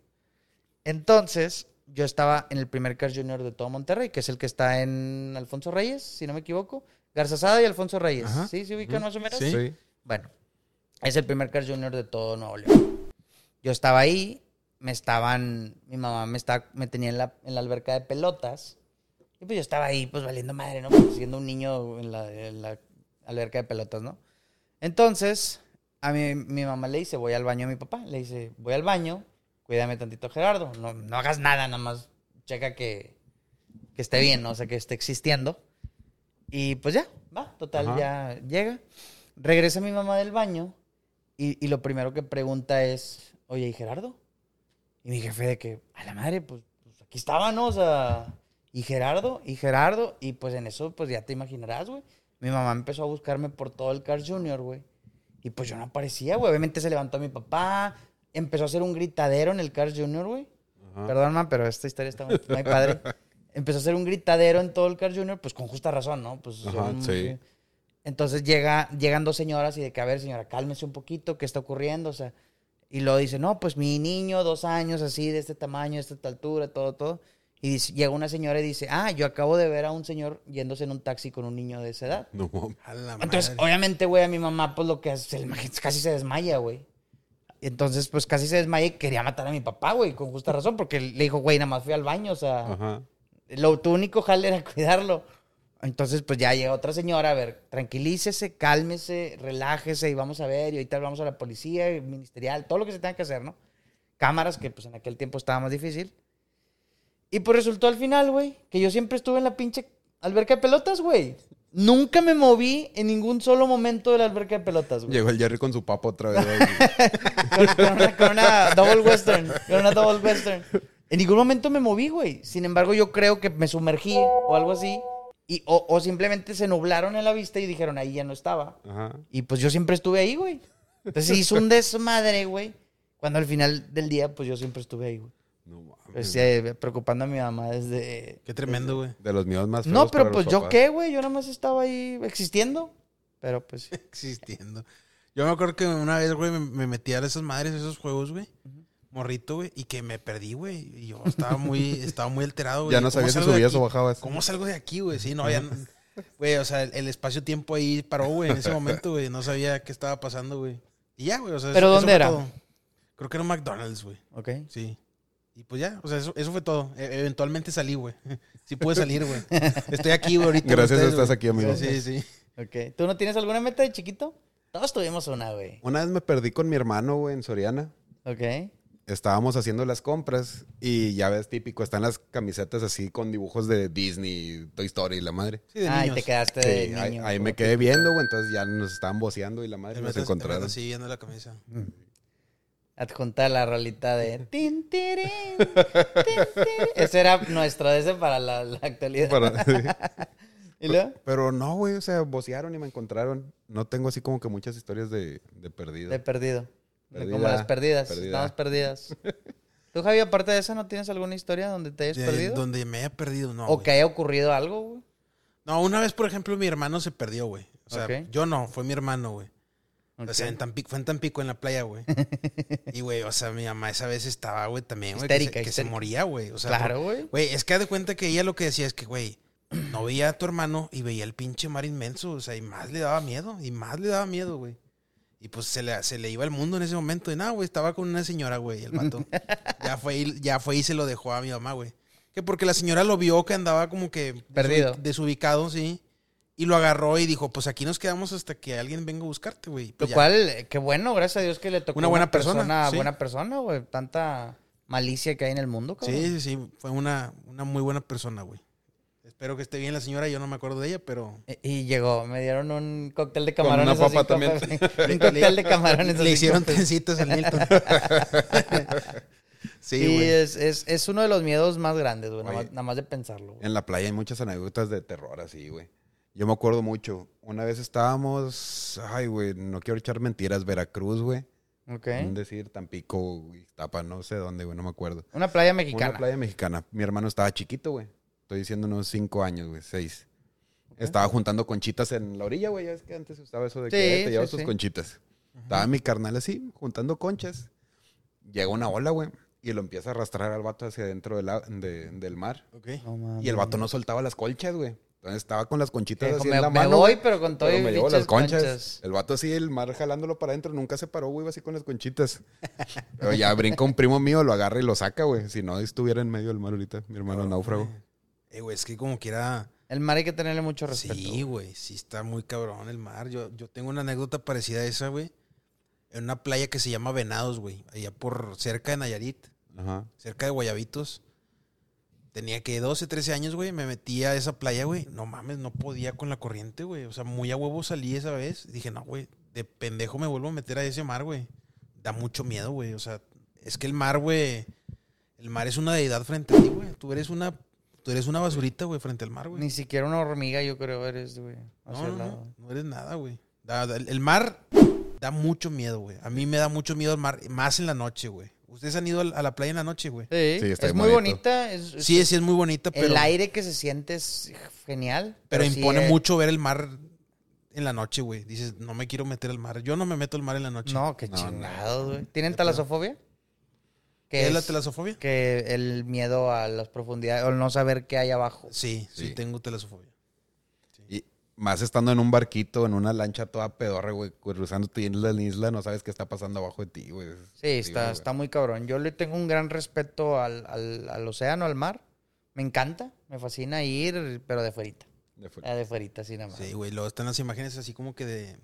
Entonces, yo estaba en el primer Cars Junior de todo Monterrey, que es el que está en Alfonso Reyes, si no me equivoco. Garzazada y Alfonso Reyes. Ajá. ¿Sí? ¿Se ubican más o menos? Sí. Sí. Bueno, es el primer Cars Junior de todo Nuevo León. Yo estaba ahí, me estaban, mi mamá me, estaba, me tenía en la, en la alberca de pelotas. Y pues yo estaba ahí, pues valiendo madre, ¿no? Pues, siendo un niño en la, en la alberca de pelotas, ¿no? Entonces, a mi, mi mamá le dice, voy al baño a mi papá. Le dice, voy al baño, cuídame tantito Gerardo. No, no hagas nada, nada más checa que, que esté bien, ¿no? o sea, que esté existiendo. Y pues ya, va, total, Ajá. ya llega. Regresa mi mamá del baño y, y lo primero que pregunta es, oye, ¿y Gerardo? Y mi jefe de que, a la madre, pues, pues aquí estaba, ¿no? O sea, ¿y Gerardo? ¿Y Gerardo? Y pues en eso, pues ya te imaginarás, güey. Mi mamá empezó a buscarme por todo el Carl Jr., güey. Y pues yo no aparecía, güey. Obviamente se levantó mi papá, empezó a hacer un gritadero en el Carl Jr., güey. Perdón, man, pero esta historia está muy, muy padre. Empezó a hacer un gritadero en todo el Carl Jr., pues con justa razón, ¿no? Pues Ajá, sí. Entonces llega, llegan dos señoras y de que, a ver, señora, cálmese un poquito, ¿qué está ocurriendo? O sea, y luego dice, no, pues mi niño, dos años, así, de este tamaño, de esta altura, todo, todo. Y dice- llega una señora y dice, ah, yo acabo de ver a un señor yéndose en un taxi con un niño de esa edad. No. A la Entonces, madre. obviamente, güey, a mi mamá, pues lo que hace, casi se desmaya, güey. Entonces, pues casi se desmaya y quería matar a mi papá, güey, con justa razón, porque le dijo, güey, nada más fui al baño, o sea, Ajá. lo, tu único jale era cuidarlo. Entonces, pues ya llega otra señora, a ver, tranquilícese, cálmese, relájese y vamos a ver, y ahorita vamos a la policía, ministerial, todo lo que se tenga que hacer, ¿no? Cámaras, que pues en aquel tiempo estaba más difícil. Y pues resultó al final, güey, que yo siempre estuve en la pinche alberca de pelotas, güey. Nunca me moví en ningún solo momento de la alberca de pelotas, güey. Llegó el Jerry con su papo otra vez. Con, con una, con una double western. Con una double western. En ningún momento me moví, güey. Sin embargo, yo creo que me sumergí o algo así. Y, o, o simplemente se nublaron en la vista y dijeron, ahí ya no estaba. Ajá. Y pues yo siempre estuve ahí, güey. Entonces hizo un desmadre, güey. Cuando al final del día, pues yo siempre estuve ahí, güey. No. Pues, eh, preocupando a mi mamá desde... Qué tremendo, güey. De los míos más feos No, pero para pues los yo papás. qué, güey. Yo nada más estaba ahí existiendo. Pero pues... Existiendo. Yo me acuerdo que una vez, güey, me, me metí a esas madres, esos juegos, güey. Morrito, güey, y que me perdí, güey. Y yo estaba muy, estaba muy alterado, güey. Ya no ¿Cómo sabías si subías o bajabas. ¿Cómo salgo de aquí, güey? Sí, no, ya. no- Güey, o sea, el, el espacio-tiempo ahí paró, güey, en ese momento, güey. No sabía qué estaba pasando, güey. Y ya, güey, o sea. ¿Pero eso dónde fue era? todo. Creo que era un McDonald's, güey. Ok. Sí. Y pues ya, o sea, eso, eso fue todo. E- eventualmente salí, güey. Sí pude salir, güey. Estoy aquí, güey, ahorita. Gracias, ustedes, estás aquí, amigo. Sí, sí. Ok. ¿Tú no tienes alguna meta de chiquito? Todos tuvimos una, güey. Una vez me perdí con mi hermano, güey, en Soriana. Ok. Estábamos haciendo las compras y ya ves, típico, están las camisetas así con dibujos de Disney, Toy Story y la madre. Sí, de Ah, y te quedaste Sí, de ahí, niño. ahí me quedé viendo, güey, entonces ya nos estaban boceando y la madre nos encontraron. así viendo la camisa. Adjunta la rolita de... tin. Ese era nuestro, ese para la, la actualidad. Para- sí. ¿Y luego? Pero no, güey, o sea, bocearon y me encontraron. No tengo así como que muchas historias de, de perdido. De perdido. Perdida, Como las perdidas. perdida. Estamos perdidas. ¿Tú, Javi, aparte de esa, no tienes alguna historia donde te hayas De- perdido? Donde me haya perdido, no. o que haya ocurrido algo, güey. No, una vez, por ejemplo, mi hermano se perdió, güey. O sea, yo no, fue mi hermano, güey. O sea, en Tampico, fue en Tampico, en la playa, güey. y, güey, o sea, mi mamá esa vez estaba, güey, también, güey, que, se, que moría, güey. O sea, claro, güey. Güey, es que haz de cuenta que ella lo que decía es que, güey, no veía a tu hermano y veía el pinche mar inmenso, o sea, y más le daba miedo, y más le daba miedo, güey. Y pues se le, se le iba el mundo en ese momento. Y nada, güey, estaba con una señora, güey, el vato. ya, fue y, ya fue y se lo dejó a mi mamá, güey. Que porque la señora lo vio que andaba como que... Perdido. desubi- Desubicado, sí. Y lo agarró y dijo, pues aquí nos quedamos hasta que alguien venga a buscarte, güey. Lo ya. cual, eh, qué bueno, gracias a Dios que le tocó Una buena persona, sí. buena persona, güey. Tanta malicia que hay en el mundo, cabrón. Sí, sí, sí. Fue una, una muy buena persona, güey. Espero que esté bien la señora. Yo no me acuerdo de ella, pero... Y- Y llegó, me dieron un cóctel de Con camarones. una papa también. Un cóctel de camarones. Le hicieron trencitas al Milton. sí, Sí, güey. es, es, es uno de los miedos más grandes, güey. Nada, más- nada más de pensarlo. güey. En la playa hay muchas anécdotas de terror así, güey. Yo me acuerdo mucho. Una vez estábamos, ay, güey, no quiero echar mentiras, Veracruz, güey. Ok. Un decir Tampico, güey, Tapa, no sé dónde, güey, no me acuerdo. Una playa mexicana. Una playa mexicana. Mi hermano estaba chiquito, güey. Estoy diciendo unos cinco años, güey, seis. Estaba juntando conchitas en la orilla, güey. Ya es que antes se usaba eso de que Sí, "Eh, te sí, llevas tus sí. conchitas. Estaba mi carnal así, juntando conchas. Llega una ola, güey. Y lo empieza a arrastrar al vato hacia adentro del, a- de- del mar. Ok. No mames. Y el vato no soltaba las colchas, güey. Entonces estaba con las conchitas Dijo, así me, en la me mano. voy, pero con todo pero me llevo las conchas. conchas. El vato así, el mar jalándolo para adentro. Nunca se paró, güey, iba así con las conchitas. pero ya brinca un primo mío, lo agarra y lo saca, güey. Si no estuviera en medio del mar ahorita, mi hermano náufrago. Eh, güey, es que como quiera... El mar hay que tenerle mucho respeto. Sí, güey, sí está muy cabrón el mar. Yo, yo tengo una anécdota parecida a esa, güey. en una playa que se llama Venados, güey. Allá por cerca de Nayarit, Ajá. cerca de Guayabitos. Tenía que 12, 13 años, güey. Me metí a esa playa, güey. No mames, no podía con la corriente, güey. O sea, muy a huevo salí esa vez. Dije, no, güey, de pendejo me vuelvo a meter a ese mar, güey. Da mucho miedo, güey. O sea, es que el mar, güey. El mar es una deidad frente a ti, güey. Tú eres una. Tú eres una basurita, güey, frente al mar, güey. Ni siquiera una hormiga, yo creo, eres, güey. No, no, no, eres nada, güey. El mar da mucho miedo, güey. A mí me da mucho miedo el mar, más en la noche, güey. ¿Ustedes han ido a la playa en la noche, güey? Sí, Sí, está es muy bonito. bonita. es- es- Sí, sí es muy bonita, pero, el aire que se siente es genial. pero impone eh, mucho ver el mar en la noche, güey. Dices, no me quiero meter al mar. Yo no me meto al mar en la noche. No, qué No, chingados, güey. ¿Tienen talasofobia? ¿Qué es la telasofobia? que el miedo a las profundidades o el no saber qué hay abajo. Sí, sí, Sí. tengo telasofobia. Más estando en un barquito, en una lancha toda pedorra, güey, cruzando tu isla en isla, no sabes qué está pasando abajo de ti, güey. Sí, está, güey. está muy cabrón. Yo le tengo un gran respeto al, al, al océano, al mar. Me encanta, me fascina ir, pero de fuerita. De fu- Ah, de fuerita, así nada más. Sí, güey. Luego están las imágenes así como que de.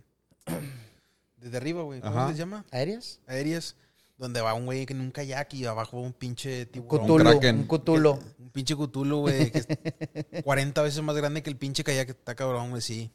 Desde arriba, güey. ¿Cómo Ajá. les llama? ¿Aéreas? Aéreas. Donde va un güey en un kayak y abajo un pinche tiburón. Cutulo, kraken. un cutulo. Un pinche cutulo, güey, que es 40 veces más grande que el pinche kayak. Está cabrón, güey, sí.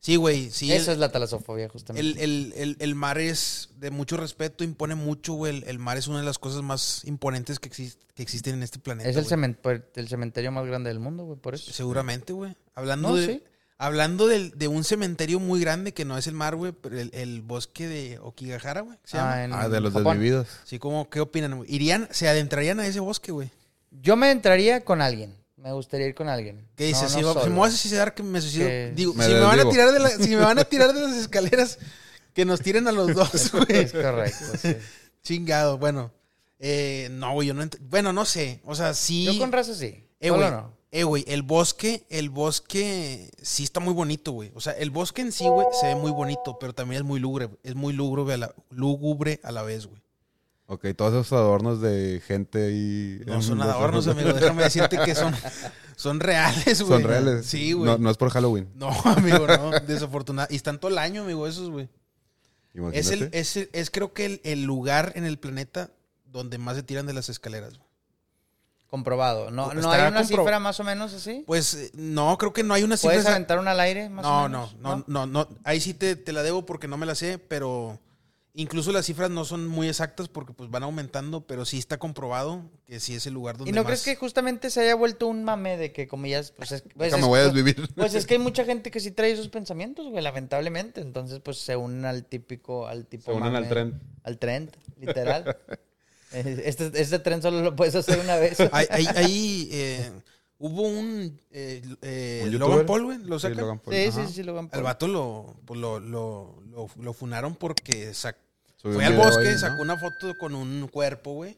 Sí, güey, sí. Esa el, es la talasofobia, justamente. el, el- el- el mar es de mucho respeto, impone mucho, güey. El, mar es una de las cosas más imponentes que, exis- que existen en este planeta. es el, güey. cemen- pues, el cementerio más grande del mundo, güey, por eso. Seguramente, güey. Hablando, No, de, sí. Hablando del- de un cementerio muy grande que no es el mar, güey, pero el, el bosque de Okigahara, güey. ¿se llama? en Ah, de los Japón. desvividos. Así como, ¿qué opinan? güey? ¿Irían, se adentrarían a ese bosque, güey? Yo me entraría con alguien. Me gustaría ir con alguien. ¿Qué dices? No, si, no va- si solo. me voy a suicidar, que me suicido. Que- Digo, Me si, me van a tirar de la- si me van a tirar de las escaleras, que nos tiren a los dos, güey. Es correcto, sí. Chingado, bueno. Eh, no, güey, yo no Bueno, no sé. O sea, sí. Yo con raza sí. Eh, güey. no. Eh, güey, el bosque, el bosque sí está muy bonito, güey. O sea, el bosque en sí, güey, se ve muy bonito, pero también es muy lúgubre. Es muy lúgubre a la, lúgubre a la vez, güey. Ok, todos esos adornos de gente y... No son adornos, amigo. Déjame decirte que son, son reales, güey. Son reales. Sí, güey. No, no es por Halloween. No, amigo, no. Desafortunado. Y están todo el año, amigo, esos, güey. Imagínate. Es, el, es, el- es creo que el, el lugar en el planeta donde más se tiran de las escaleras. güey. Comprobado. No, no hay una compro- cifra más o menos así. Pues eh, no, creo que no hay una cifra. ¿Puedes aventar una al aire más No, o no, menos? no, no, no. Ahí sí te, te la debo porque no me la sé, pero incluso las cifras no son muy exactas porque pues van aumentando, pero sí está comprobado que sí es el lugar donde ¿Y no más... crees que justamente se haya vuelto un mame de que como ya es- pues es, pues es- me voy a desvivir. Pues es que hay mucha gente que sí trae esos pensamientos, güey, lamentablemente. Entonces, pues se unen al típico, al tipo Se unen mame, al tren. Al tren, literal. Este, este tren solo lo puedes hacer una vez. Ahí, eh, hubo un... eh, eh, ¿Un Logan? Paul, güey, lo Sí, sacan. Logan Paul. Sí, sí, sí, lo van Al vato lo, pues, lo, lo, lo, lo funaron porque fue al bosque, ahí, ¿no? sacó una foto con un cuerpo, güey.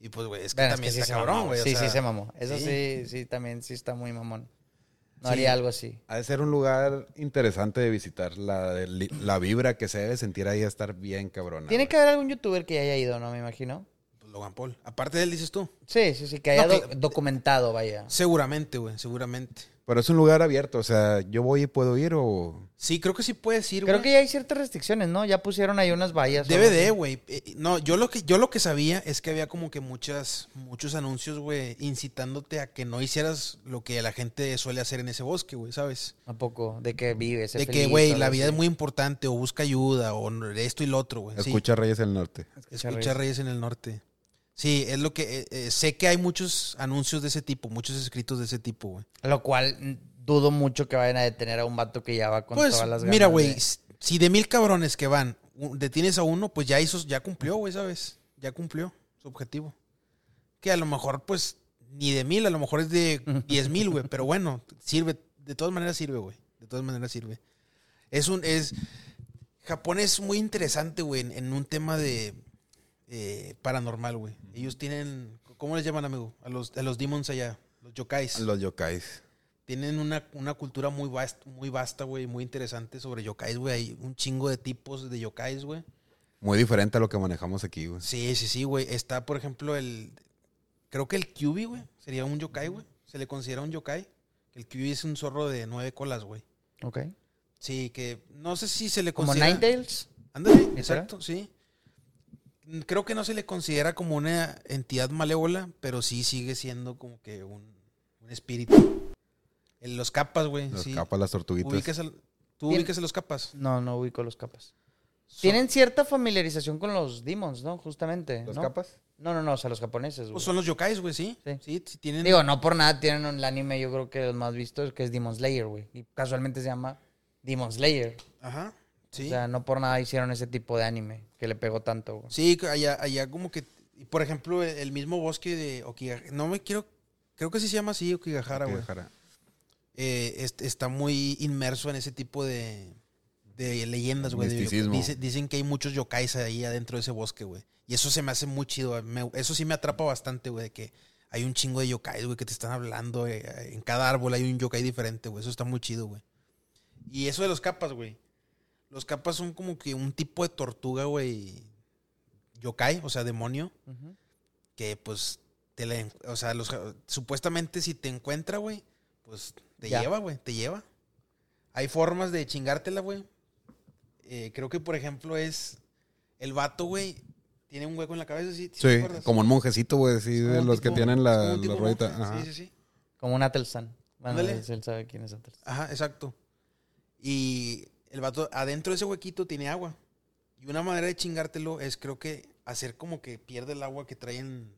Y pues, güey, es que Bueno, es también que sí está se cabrón, mamó. güey. o Sí, sea, sí se mamó. Eso sí. sí, sí, también sí está muy mamón. No Sí. haría algo así. Ha de ser un lugar interesante de visitar. La, la vibra que se debe sentir ahí a estar bien cabrona. Tiene que haber algún youtuber que haya ido, ¿no? Me imagino. Logan Paul. Aparte de él, dices tú. Sí, sí, sí, que haya No, do- que- documentado, vaya. Seguramente, güey, seguramente. Pero es un lugar abierto. O sea, yo voy y puedo ir o... Sí, creo que sí puedes ir, Creo güey. que ya hay ciertas restricciones, ¿no? Ya pusieron ahí unas vallas. Debe de, güey. Eh, No, yo lo que yo lo que sabía es que había como que muchas muchos anuncios, güey, incitándote a que no hicieras lo que la gente suele hacer en ese bosque, güey, ¿sabes? ¿A poco? De que vives. De que, güey, la vida es muy importante o busca ayuda o esto y lo otro, güey. Sí. Escucha Reyes del Norte. Escucha Reyes. Reyes en el Norte. Sí, es lo que eh, eh, sé que hay muchos anuncios de ese tipo, muchos escritos de ese tipo, güey. Lo cual mm, dudo mucho que vayan a detener a un vato que ya va con Pues todas las ganas. mira, güey, de- si de mil cabrones que van, detienes a uno, pues ya hizo, ya cumplió, güey, ¿sabes? Ya cumplió su objetivo. Que a lo mejor, pues, ni de mil, a lo mejor es de diez mil, güey. Pero bueno, sirve, de todas maneras sirve, güey. De todas maneras sirve. Es un, es, Japón es muy interesante, güey, en, en un tema de eh, paranormal, güey. Ellos tienen, ¿cómo les llaman, amigo? A los, a los demons allá, los yokais. Los yokais. Tienen una, una cultura muy vasta, muy vasta, güey, muy interesante sobre yokais, güey. Hay un chingo de tipos de yokais, güey. Muy diferente a lo que manejamos aquí, güey. Sí, sí, sí, güey. Está, por ejemplo, el... Creo que el Kyubi, güey, sería un yokai, güey. Se le considera un yokai. El Kyubi es un zorro de nueve colas, güey. Ok. Sí, que no sé si se le ¿Como considera... Ninetales? Ándale, exacto, sí. Mm, Creo que no se le considera como una entidad malévola, pero sí sigue siendo como que un, un espíritu. En los capas, güey. Los sí. capas, las tortuguitas. Ubicas al- ¿Tú ubicas a los capas? No, no ubico los capas. Tienen cierta familiarización con los demons, ¿no? Justamente. ¿Los ¿no? capas? No, no, no, o sea, los japoneses, güey. Pues son los yokais, güey, sí. Sí. Sí, sí, tienen. Digo, no por nada tienen un- el anime, yo creo que el más visto que es Demon Slayer, güey. Y casualmente se llama Demon Slayer. Ajá. Sí. O sea, no por nada hicieron ese tipo de anime que le pegó tanto, güey. Sí, allá, allá como que, y por ejemplo, el, el mismo bosque de Okigahara, no me quiero, creo que sí se llama así Okigahara, güey. Okigahara. Eh, est- está muy inmerso en ese tipo de, de leyendas, güey. de- Misticismo. dice- dicen que hay muchos yokais ahí adentro de ese bosque, güey. Y eso se me hace muy chido. me- eso sí me atrapa bastante, güey, de que hay un chingo de yokais, güey, que te están hablando. eh, en cada árbol hay un yokai diferente, güey. Eso está muy chido, güey. Y eso de los capas, güey. Los capas son como que un tipo de tortuga, güey. Yokai, o sea, demonio que pues te la, en- o sea, los, supuestamente si te encuentra, güey, pues te Ya. lleva, güey, te lleva. Hay formas de chingártela, güey. Eh, creo que, por ejemplo, es el vato, güey, tiene un hueco en la cabeza, ¿sí? ¿Sí como un monjecito, güey, sí, de los que tienen la, la ruedita. Ajá. Sí, sí, sí. Como un Atelsan. Bueno, él sabe quién es Atelsan. Ajá, exacto. Y el vato, adentro de ese huequito tiene agua. Y una manera de chingártelo es, creo que, hacer como que pierde el agua que traen.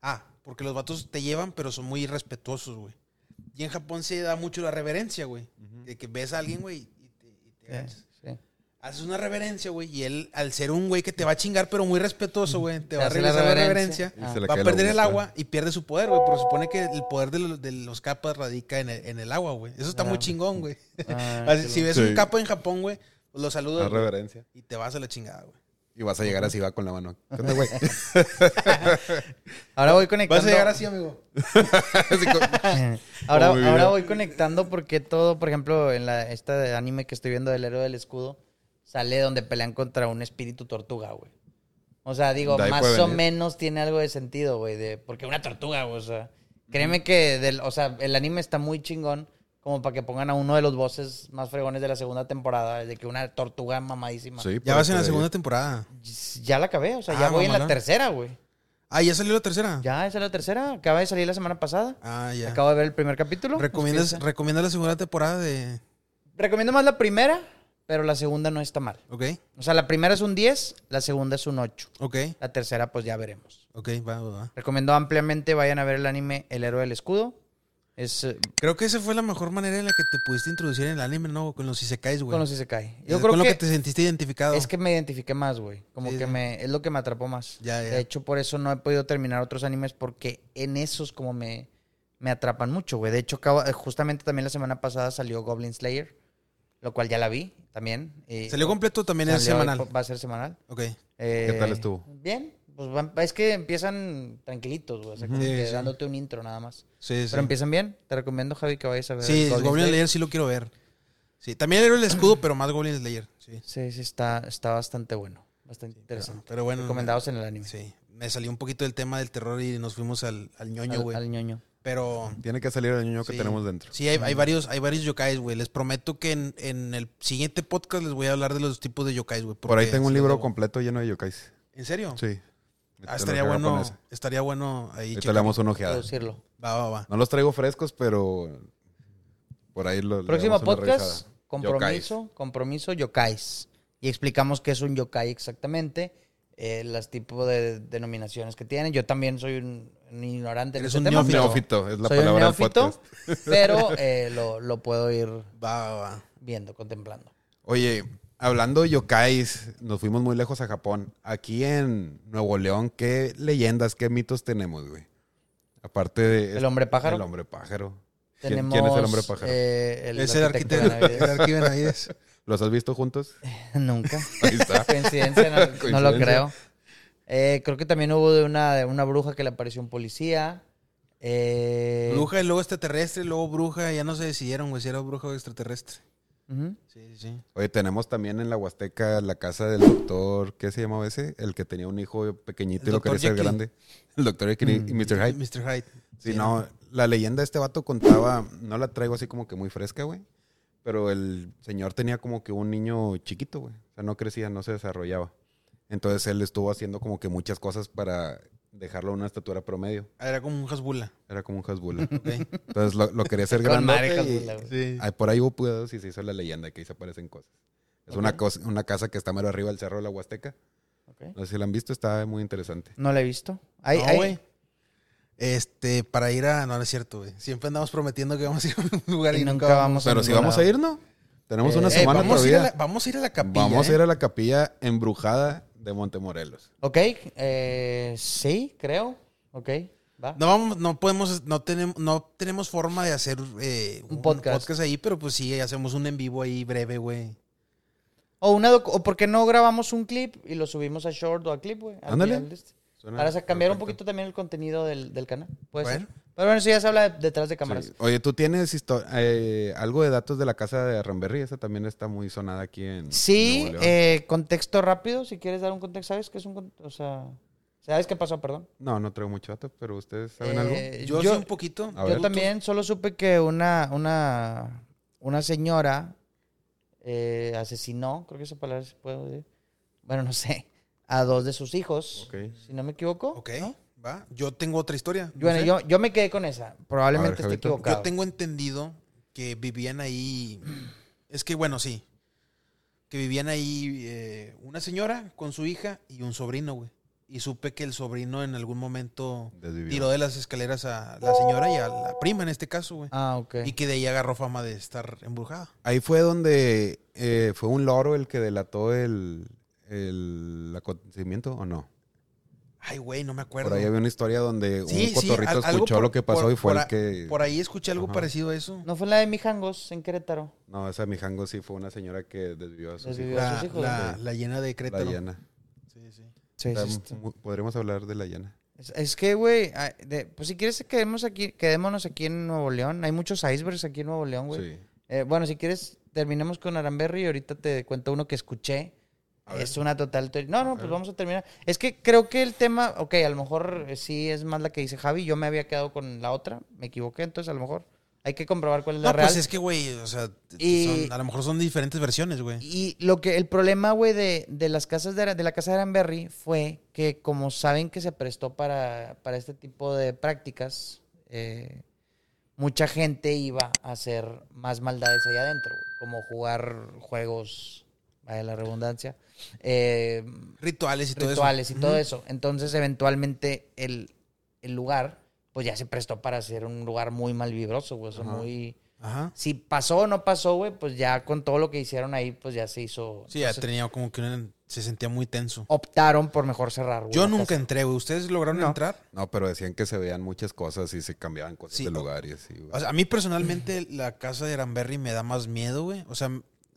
Ah, porque los vatos te llevan, pero son muy irrespetuosos, güey. Y en Japón se da mucho la reverencia, güey. De que ves a alguien, güey, y te, y te sí. Haces una reverencia, güey, y él, al ser un güey que te va a chingar, pero muy respetuoso, güey, te va a la regresar la reverencia. Va a perder el agua y pierde su poder, güey. Pero se supone que el poder de los, de los capas radica en el, en el agua, güey. Eso está Ah. muy chingón, güey. Ah, si ves Sí. un capo en Japón, güey, pues lo saludas La reverencia. y te vas a la chingada, güey. Y vas a llegar así, va con la mano. ¿Qué onda, güey? Ahora voy conectando. Vas a llegar así, amigo. Ahora, ahora voy conectando porque todo, por ejemplo, en la esta anime que estoy viendo del héroe del escudo, sale donde pelean contra un espíritu tortuga, güey. O sea, digo, más o venir. menos tiene algo de sentido, güey, de porque una tortuga, güey, o sea, créeme que del, o sea, el anime está muy chingón como para que pongan a uno de los bosses más fregones de la segunda temporada, de que una tortuga mamadísima. Sí, Ya vas en la segunda temporada. Ya la acabé, o sea, Ah, ya voy en la tercera, güey. Ah, ¿ya salió la tercera? Ya, esa es la tercera, acaba de salir la semana pasada. Ah, ya. Acabo de ver el primer capítulo. ¿Recomiendas. ¿Recomiendas la segunda temporada de...? Recomiendo más la primera, pero la segunda no está mal. Ok, O sea, la primera es un 10, la segunda es un 8. ok, La tercera, pues ya veremos. ok, va, va, va. Recomiendo ampliamente, vayan a ver el anime El héroe del escudo. Es eh, Creo que esa fue la mejor manera en la que te pudiste introducir en el anime, ¿no? Con los isekais, güey. con los si se cae. Es Yo creo con lo que, que te sentiste identificado. es que me identifiqué más, güey. Como Sí, que sí. me es lo que me atrapó más. Ya, ya. De hecho, por eso no he podido terminar otros animes porque en esos como me, me atrapan mucho, güey. De hecho, eh, justamente también la semana pasada salió Goblin Slayer, lo cual ya la vi también. y- ¿Salió completo también es semanal? Va a ser semanal. Ok. ¿Qué tal estuvo? Bien. Pues van- es que empiezan tranquilitos, güey. O sea, como Sí, que sí. dándote un intro nada más. Sí, sí. Pero empiezan bien. Te recomiendo, Javi, que vayas a ver. Sí, Goblin Goblin Slayer. Sí lo quiero ver. Sí, también era el escudo, pero más Goblin Slayer. Sí. Sí, sí, está, está bastante bueno. Bastante interesante. pero bueno. Recomendados en el anime. Sí. Me salió un poquito del tema del terror y nos fuimos al, al ñoño, al, güey. al ñoño. Pero Tiene que salir el niño que tenemos dentro. sí, hay, hay varios, hay varios yokais, güey. Les prometo que en, en el siguiente podcast les voy a hablar de los tipos de yokais, güey. Por ahí tengo un libro debo- completo lleno de yokais. ¿En serio? Sí. Ah, estaría bueno, estaría bueno ahí. Ahorita le damos una ojeada. Traducirlo. Va, va, va. No los traigo frescos, pero por ahí lo Próximo podcast, compromiso, compromiso, yokais. Y explicamos qué es un yokai exactamente, eh, los tipos de denominaciones que tienen. Yo también soy un, un ignorante en Eres un tema. Un pero neófito, es la soy un palabra del neófito, pero eh, lo, lo puedo ir Va, va, va. viendo, contemplando. Oye, hablando de yokais, nos fuimos muy lejos a Japón. Aquí en Nuevo León, ¿qué leyendas, qué mitos tenemos, güey? Aparte de... ¿El hombre pájaro? El hombre pájaro. ¿Quién, Tenemos, quién es el hombre pájaro? eh, el Es el arquitecto arquitecto. Benavides. El arquitecto Benavides. ¿Los has visto juntos? Nunca. Ahí está. Coincidencia, no, no lo creo. Eh, creo que también hubo de una, de una bruja que le apareció un policía. Eh, Bruja y luego extraterrestre, luego bruja. Ya no se decidieron, güey, si era bruja o extraterrestre. ujú. Sí, sí, sí. Oye, tenemos también en la Huasteca la casa del doctor, ¿qué se llamaba ese? El que tenía un hijo pequeñito El y lo quería Jekyll. grande. El doctor Jekyll y- y Mr. Hyde. Mr. Hyde. Sí, no, la leyenda de este vato contaba, no la traigo así como que muy fresca, güey. Pero el señor tenía como que un niño chiquito, güey. O sea, no crecía, no se desarrollaba. Entonces él estuvo haciendo como que muchas cosas para dejarlo a una estatura promedio. Ah, Era como un hasbula. Era como un Hasbula. Entonces lo, lo quería hacer grande. Hasbula, güey. Sí. por ahí hubo pedos y se hizo la leyenda que ahí se aparecen cosas. Es una, cosa, una casa que está mero arriba del cerro de la Huasteca. No sé si la han visto, está muy interesante. No la he visto. Hay, no. Este, para ir a. No, no es cierto, güey. Siempre andamos prometiendo que vamos a ir a un lugar y, y nunca, nunca vamos. vamos Pero si vamos lado. a ir, ¿no? Tenemos Eh, una eh, semana vamos, a ir a todavía. la, vamos a ir a la capilla. Vamos a ¿eh? ir a la capilla embrujada de Montemorelos. Ok, eh, sí, creo. Ok, va. No vamos, no podemos, no tenemos, no tenemos forma de hacer eh, Un podcast. ahí, pero pues sí, hacemos un en vivo ahí breve, güey. O, una docu- o por qué no grabamos un clip y lo subimos a short o a clip, güey. al Ándale. este. Suena Para cambiar un poquito también el contenido del, del canal. Puede Bueno. ser. Pero bueno, eso ya se habla de- detrás de cámaras. Sí. Oye, ¿tú tienes eh, algo de datos de la casa de Ramberry? Esa también está muy sonada aquí en Sí, Nuevo León. eh, contexto rápido, si quieres dar un contexto. ¿Sabes qué es un O sea, ¿sabes qué pasó? Perdón. No, no traigo mucho dato, pero ¿ustedes saben Eh, algo? Yo, yo- sé un poquito. Yo ver. también solo supe que una, una, una señora eh, asesinó, creo que esa palabra se puede decir. Bueno, no sé, a dos de sus hijos, Ok. si no me equivoco. Ok, ¿no? va. Yo tengo otra historia. no Bueno, yo, yo me quedé con esa. Probablemente ver, esté Javito. equivocado. Yo tengo entendido que vivían ahí. Es que bueno, sí. Que vivían ahí eh, una señora con su hija y un sobrino, güey. Y supe que el sobrino en algún momento Desvivió. tiró de las escaleras a la señora y a la prima en este caso, güey. Ah, ok. Y que de ahí agarró fama de estar embrujada. Ahí fue donde eh, fue un loro el que delató el, el acontecimiento, ¿o no? Ay, güey, no me acuerdo. Por ahí había una historia donde Sí, un sí, cotorrito al- algo escuchó por- lo que pasó por- y fue por el a- que... Por ahí escuché algo Ajá. parecido a eso. ¿No fue la de Mijangos en Querétaro? No, esa Mijango sí fue una señora que desvió a sus Desvivió hijos. a La, sus hijos, la- sí. la llena de La Crétaro. llana. Sí, sí. Sí, sí, sí. Podríamos hablar de la llana. Es, es que, güey, de- pues si quieres quedemos aquí, quedémonos aquí en Nuevo León. Hay muchos icebergs aquí en Nuevo León, güey. Sí. Eh, bueno, si quieres, terminemos con Aramberry y ahorita te cuento uno que escuché. Es una total teoría. No, no, pues vamos a terminar. Es que creo que el tema, ok, a lo mejor eh, sí es más la que dice Javi. Yo me había quedado con la otra, me equivoqué, entonces a lo mejor hay que comprobar cuál es la No, real. pues es que, güey, o sea, Y- son- a lo mejor son diferentes versiones, güey. Y lo que el problema, güey, de, de las casas de, de la casa de Aranberry fue que como saben que se prestó para, para este tipo de prácticas, eh, mucha gente iba a hacer más maldades allá adentro, güey, como jugar juegos, vaya la redundancia, eh, Rituales y todo rituales eso. y todo Ujú. eso. Entonces, eventualmente, el, el lugar, pues ya se prestó para ser un lugar muy mal vibroso, güey, o sea, Ajá. muy... Ajá. Si pasó o no pasó, güey, pues ya con todo lo que hicieron ahí, pues ya se hizo. Sí, ya entonces, tenía como que una- se sentía muy tenso. Optaron por mejor cerrar, güey. Yo nunca casa. entré, güey. ¿Ustedes lograron No. entrar? No, pero decían que se veían muchas cosas y se cambiaban cosas Sí, de lugar y así, güey. O sea, a mí personalmente la casa de Aranberry me da más miedo, güey. O sea,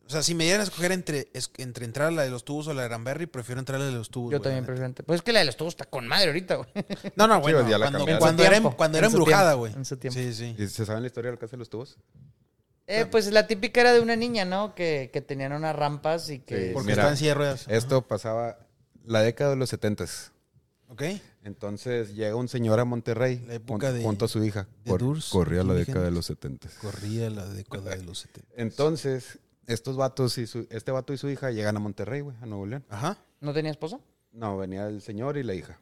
o sea, si me dieran a escoger entre, es- entre entrar a la de los tubos o la de Aranberry, prefiero entrar a la de los tubos. Yo güey, también prefiero. entrar. Pues es que la de los tubos está con madre ahorita, güey. No, no, Sí, bueno, ya la cuando, cuando En era, cuando en era su embrujada, tiempo, güey. en su tiempo. Sí, sí. ¿Y se sabe la historia de la casa de los tubos? Eh, pues la típica era de una niña, ¿no? Que, que tenían unas rampas y que. Sí, Porque Mira, estaba en silla de ruedas. Esto pasaba la década de los setentas. ¿Ok? Entonces llega un señor a Monterrey La época de- junto a su hija. de Cor- Durs, corría la década de los setentas. Corría la década de los 70. Entonces, estos vatos y su, este vato y su hija llegan a Monterrey, güey, a Nuevo León. Ajá. ¿No tenía esposa? No, venía el señor y la hija.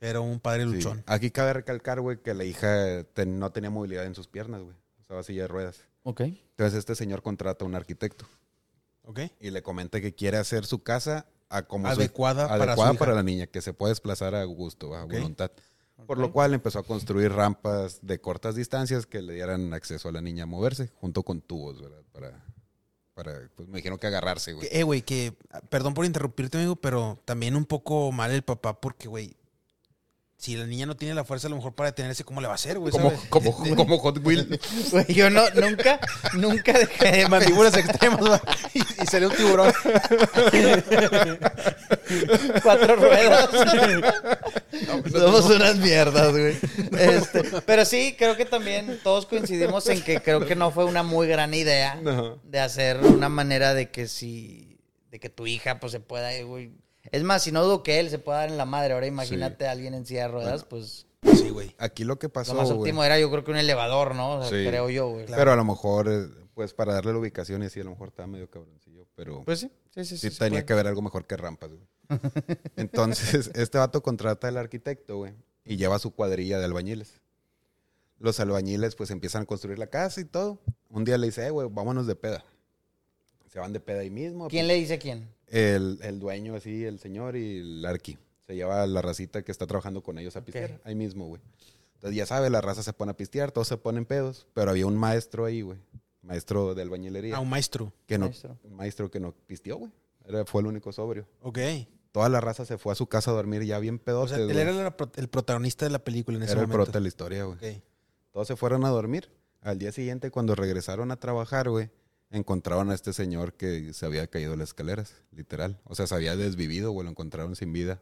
Era un padre Sí. luchón. Aquí cabe recalcar, güey, que la hija ten- no tenía movilidad en sus piernas, güey. Estaba silla de ruedas. Ok. Entonces este señor contrata a un arquitecto ¿Ok? y le comenta que quiere hacer su casa a como su- Adecuada para adecuada su para, la niña, que se puede desplazar a gusto, a voluntad. Por lo cual empezó a construir rampas de cortas distancias que le dieran acceso a la niña a moverse, junto con tubos, ¿verdad? Para, para pues me dijeron que agarrarse, güey. Eh, güey, que, perdón por interrumpirte, amigo, pero también un poco mal el papá porque, güey, si la niña no tiene la fuerza a lo mejor para detenerse, ¿cómo le va a hacer, güey? Como, como, como Hot Wheel. Güey, yo no, nunca, nunca dejé de Mandíbulas extremas, güey, y, y salió un tiburón. Cuatro ruedas. Somos unas mierdas, güey. Este, pero sí, creo que también todos coincidimos en que creo que no fue una muy gran idea No. de hacer una manera de que si, de que tu hija pues se pueda, güey. Es más, si no dudo que él se pueda dar en la madre, ahora imagínate a alguien en silla de ruedas, pues Sí, güey. Aquí lo que lo pasó, más güey. óptimo era yo creo que un elevador, ¿no? O sea, Sí. creo yo, güey. Claro. Pero a lo mejor, eh, Pues para darle la ubicación y así, a lo mejor estaba medio cabroncillo, pero Pues sí, sí, sí. tenía puede. que haber algo mejor que rampas, güey. Entonces, este vato contrata al arquitecto, güey, y lleva su cuadrilla de albañiles. Los albañiles, pues, empiezan a construir la casa y todo. Un día le dice, eh, güey, vámonos de peda. Se van de peda ahí mismo. ¿Quién le dice a quién? El, el dueño, así, el señor y el arqui. Se lleva la racita que está trabajando con ellos a pistear. Ok. Ahí mismo, güey. Entonces, ya sabe, la raza se pone a pistear, todos se ponen pedos. Pero había un maestro ahí, güey. Maestro de albañilería. Ah, un maestro. que no, maestro. un maestro que no pisteó, güey. Era, fue el único sobrio. Ok. Toda la raza se fue a su casa a dormir ya bien O pedotes, sea, él era pro- el protagonista de la película en ese Era el momento. prota de la historia, güey. Ok. Todos se fueron a dormir. Al día siguiente, cuando regresaron a trabajar, güey, encontraron a este señor que se había caído de las escaleras, literal. O sea, se había desvivido, güey, lo encontraron sin vida.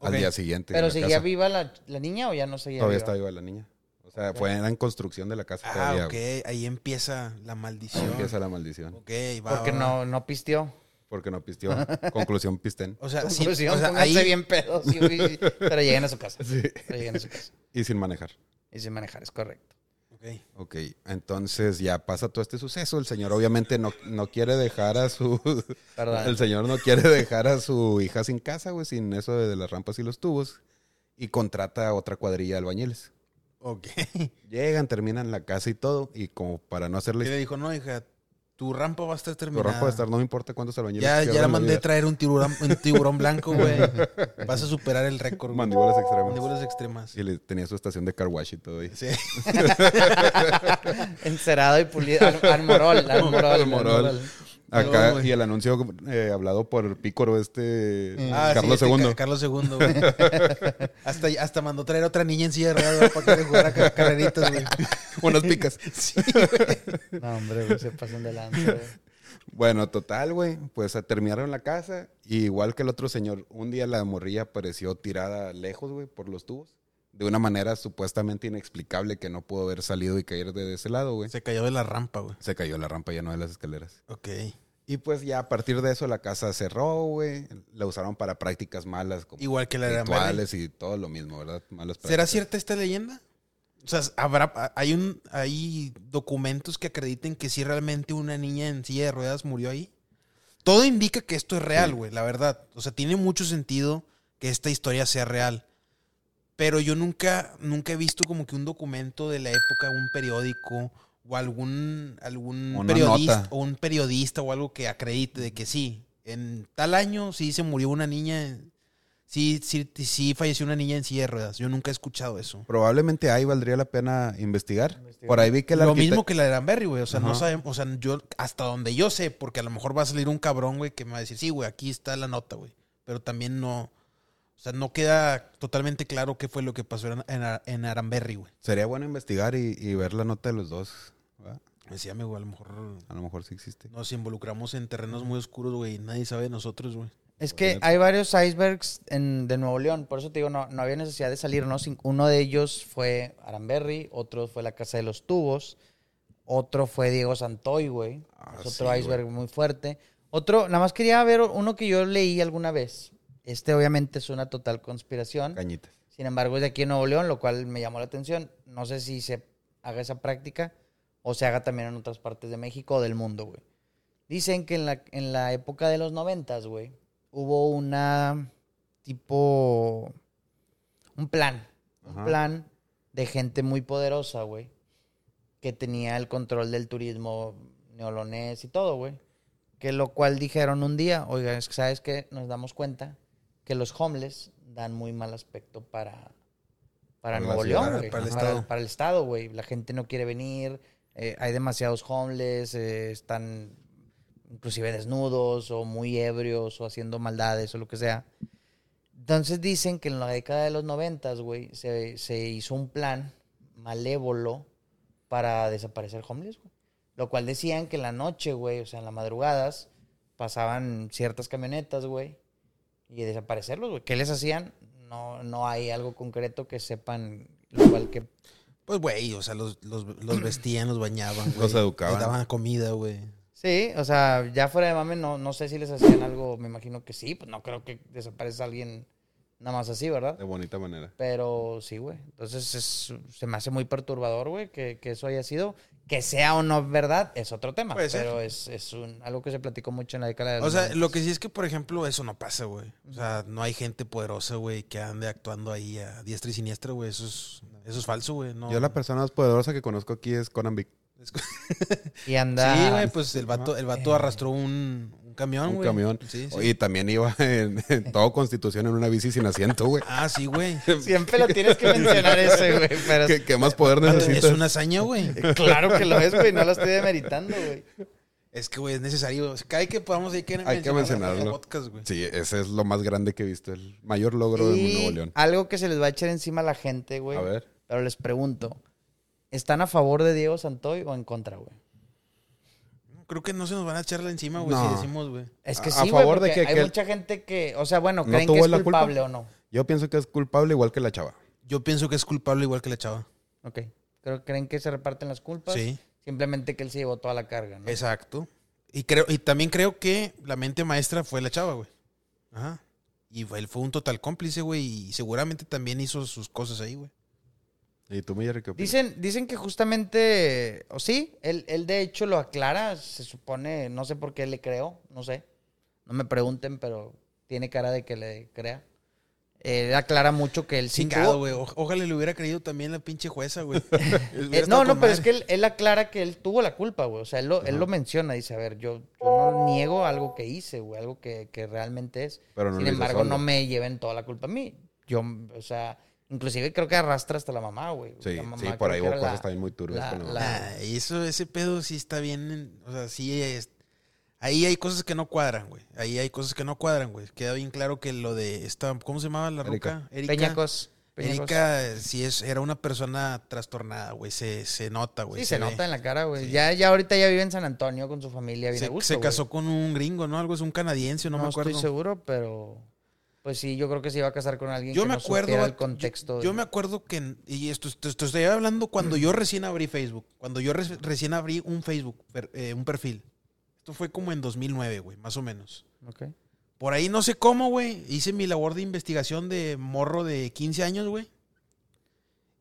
Al día siguiente. en ¿Pero seguía casa. viva la, la niña o ya no seguía Todavía viva? estaba viva la niña. O sea, fue era en construcción de la casa Ah, todavía. ok. güey. Ahí empieza la maldición. Empieza la maldición. Ok, va, Porque va, no, va. no pisteó. Porque no pisteó. Conclusión, pisten. O sea, sí, Conclusión, o sea, ahí... bien pedos. y- y- pero lleguen a su casa. Sí. Pero lleguen a su casa. Y sin manejar. Y sin manejar, es correcto. Ok. Ok, entonces ya pasa todo este suceso. El señor obviamente no, no quiere dejar a su... Perdón. El señor no quiere dejar a su hija sin casa, güey, sin eso de las rampas y los tubos. Y contrata a otra cuadrilla de albañiles. Ok. Llegan, terminan la casa y todo. Y como para no Y hacerle... le dijo, no, hija, tu rampa va a estar Tu terminada. rampa de estar, no me importa cuántos albañiles Ya, ya la mandé vida. a traer un tiburón, un tiburón blanco, güey. Vas a superar el récord. güey. Mandíbulas extremas. Mandíbulas extremas. Y le tenía su estación de car wash y todo ahí. Sí. Encerado y pulido. Al, al morol, al morol. Acá, No, y el anuncio eh, hablado por Pícoro, este... Ah, Carlos sí, este II. Ca- Carlos II, güey. hasta, hasta mandó traer otra niña en silla de ruedas para que le jugara ca- carreritas, güey. Unas picas. Sí, güey. No, hombre, güey, se pasan de lanza, güey. Bueno, total, güey. Pues terminaron la casa. Y igual que el otro señor, un día la morrilla apareció tirada lejos, güey, por los tubos. De una manera supuestamente inexplicable que no pudo haber salido y caer de ese lado, güey. Se cayó de la rampa, güey. Se cayó la rampa ya no de las escaleras. Ok. Y pues ya a partir de eso la casa cerró, güey. La usaron para prácticas malas como Igual que la de rituales y todo lo mismo, ¿verdad? Malas ¿Será prácticas. cierta esta leyenda? O sea, habrá, hay un, hay documentos que acrediten que sí realmente una niña en silla de ruedas murió ahí. Todo indica que esto es real, Sí. güey, la verdad. O sea, tiene mucho sentido que esta historia sea real. Pero yo nunca, nunca he visto como que un documento de la época, un periódico o algún, algún periodista nota. o un periodista o algo que acredite de que sí, en tal año sí se murió una niña, sí, sí, sí falleció una niña en silla de ruedas. Yo nunca he escuchado eso. Probablemente ahí valdría la pena investigar. Investigar. Por ahí vi que el Lo mismo que la de Danberry, güey. O sea, no sabemos, o sea, yo, hasta donde yo sé, porque a lo mejor va a salir un cabrón, güey, que me va a decir, sí, güey, aquí está la nota, güey. Pero también no, o sea, no queda totalmente claro qué fue lo que pasó en, en, en Aranberry, güey. Sería bueno investigar y, y ver la nota de los dos. ¿verdad? Decíame, güey, a lo mejor A lo mejor sí existe. nos involucramos en terrenos muy oscuros, güey, y nadie sabe de nosotros, güey. Es que hay varios icebergs en, de Nuevo León, por eso te digo, no, no había necesidad de salir, ¿no? Uno de ellos fue Aranberry, otro fue la Casa de los Tubos, otro fue Diego Santoy, güey. Ah, es otro sí, iceberg muy fuerte. Otro, nada más quería ver uno que yo leí alguna vez. Este obviamente es una total conspiración. Cañitas. Sin embargo, es de aquí en Nuevo León, lo cual me llamó la atención. No sé si se haga esa práctica o se haga también en otras partes de México o del mundo, güey. Dicen que en la, en la época de los noventas, güey, hubo una tipo... Un plan. Un plan de gente muy poderosa, güey, que tenía el control del turismo neolonés y todo, güey. Que lo cual dijeron un día, oiga, es que sabes que nos damos cuenta que los homeless dan muy mal aspecto para, para Nuevo León, güey. para el Para, estado. para el estado, güey. La gente no quiere venir, eh, hay demasiados homeless, eh, están inclusive desnudos o muy ebrios o haciendo maldades o lo que sea. Entonces dicen que en la década de los noventas, güey, se, se hizo un plan malévolo para desaparecer homeless, güey. Lo cual decían que en la noche, güey, o sea, en las madrugadas, pasaban ciertas camionetas, güey, y desaparecerlos, güey. ¿Qué les hacían? No, no hay algo concreto que sepan, igual que... Pues, güey, o sea, los, los, los vestían, los bañaban, güey. Los educaban. Les daban comida, güey. Sí, o sea, ya fuera de mame, no, no sé si les hacían algo, me imagino que sí, pues no creo que desaparezca alguien nada más así, ¿verdad? De bonita manera. Pero sí, güey. Entonces es- se me hace muy perturbador, güey, que, que eso haya sido. Que sea o no verdad es otro tema. Puede ser. pero es, es un, algo que se platicó mucho en la década de los O sea, 90. lo que sí es que, por ejemplo, eso no pasa, güey. O sea, no hay gente poderosa, güey, que ande actuando ahí a diestra y siniestra, güey. Eso es, eso es falso, güey. No. Yo la persona más poderosa que conozco aquí es Conan Vic. Y anda. Sí, güey, pues el vato, el vato arrastró un, un camión, Un güey. camión. Sí, sí. Y también iba en, en todo Constitución en una bici sin asiento, güey. Ah, sí, güey. Siempre lo tienes que mencionar ese, güey. Pero ¿Qué, qué más poder Es necesitas? una hazaña, güey. claro que lo es, güey. No lo estoy demeritando, güey. Es que, güey, es necesario. Cada que podamos hay que, Hay que mencionarlo. podcast, güey. Sí, ese es lo más grande que he visto, el mayor logro de Y Nuevo León. algo que se les va a echar encima a la gente, güey. A ver. Pero les pregunto, ¿están a favor de Diego Santoy o en contra, güey? Creo que no se nos van a echarla encima, güey, No. si decimos, güey. Es que A- sí, a güey, favor de que- hay que- mucha gente que, o sea, bueno, ¿No creen que tuvo es la culpa? culpable o no. Yo pienso que es culpable igual que la chava. Yo pienso que es culpable igual que la chava. Ok. Creo, ¿Creen que se reparten las culpas? Sí. Simplemente que él se llevó toda la carga, ¿no? Exacto. Y creo, y también creo que la mente maestra fue la chava, güey. Ajá. Y él fue un total cómplice, güey. Y seguramente también hizo sus cosas ahí, güey. ¿Y tú, Miller, qué opinas? Dicen, dicen que justamente, o sí, él, él de hecho lo aclara, se supone, no sé por qué le creo, no sé. No me pregunten, pero tiene cara de que le crea. Él aclara mucho que él sí güey. Ojalá le hubiera creído también la pinche jueza, güey. Eh, no, no, pero es que él, él aclara que él tuvo la culpa, güey. O sea, él lo, él lo menciona. Dice, a ver, yo, yo no niego algo que hice, güey. Algo que, que realmente es. Pero no Sin embargo, solo. no me lleven toda la culpa a mí. Yo, o sea, inclusive creo que arrastra hasta la mamá, güey. Sí, mamá sí, por ahí hubo cosas la- también muy turbias la- la eso, ese pedo sí está bien. en- o sea, sí es. Ahí hay cosas que no cuadran, güey. Ahí hay cosas que no cuadran, güey. Queda bien claro que lo de esta. ¿Cómo se llamaba la Erika. ruca? Erika. Peñacos. Peñacos. Erika, sí es, era una persona trastornada, güey. Se, se nota, güey. Sí, se, nota en la cara, güey. Ya, ya ahorita ya vive en San Antonio con su familia, bien Se, a gusto, se güey. casó con un gringo, ¿no? Algo es un canadiense, no, No, me acuerdo. estoy seguro, pero... Pues sí, yo creo que se iba a casar con alguien Yo que me no acuerdo. supiera el contexto. Yo, me acuerdo que. Y esto, esto- esto estoy hablando cuando yo recién abrí Facebook. Cuando yo re- recién abrí un Facebook, per- eh, un perfil. Esto fue como en 2009, güey, más o menos. Ok. Por ahí no sé cómo, güey. Hice mi labor de investigación de morro de 15 años, güey.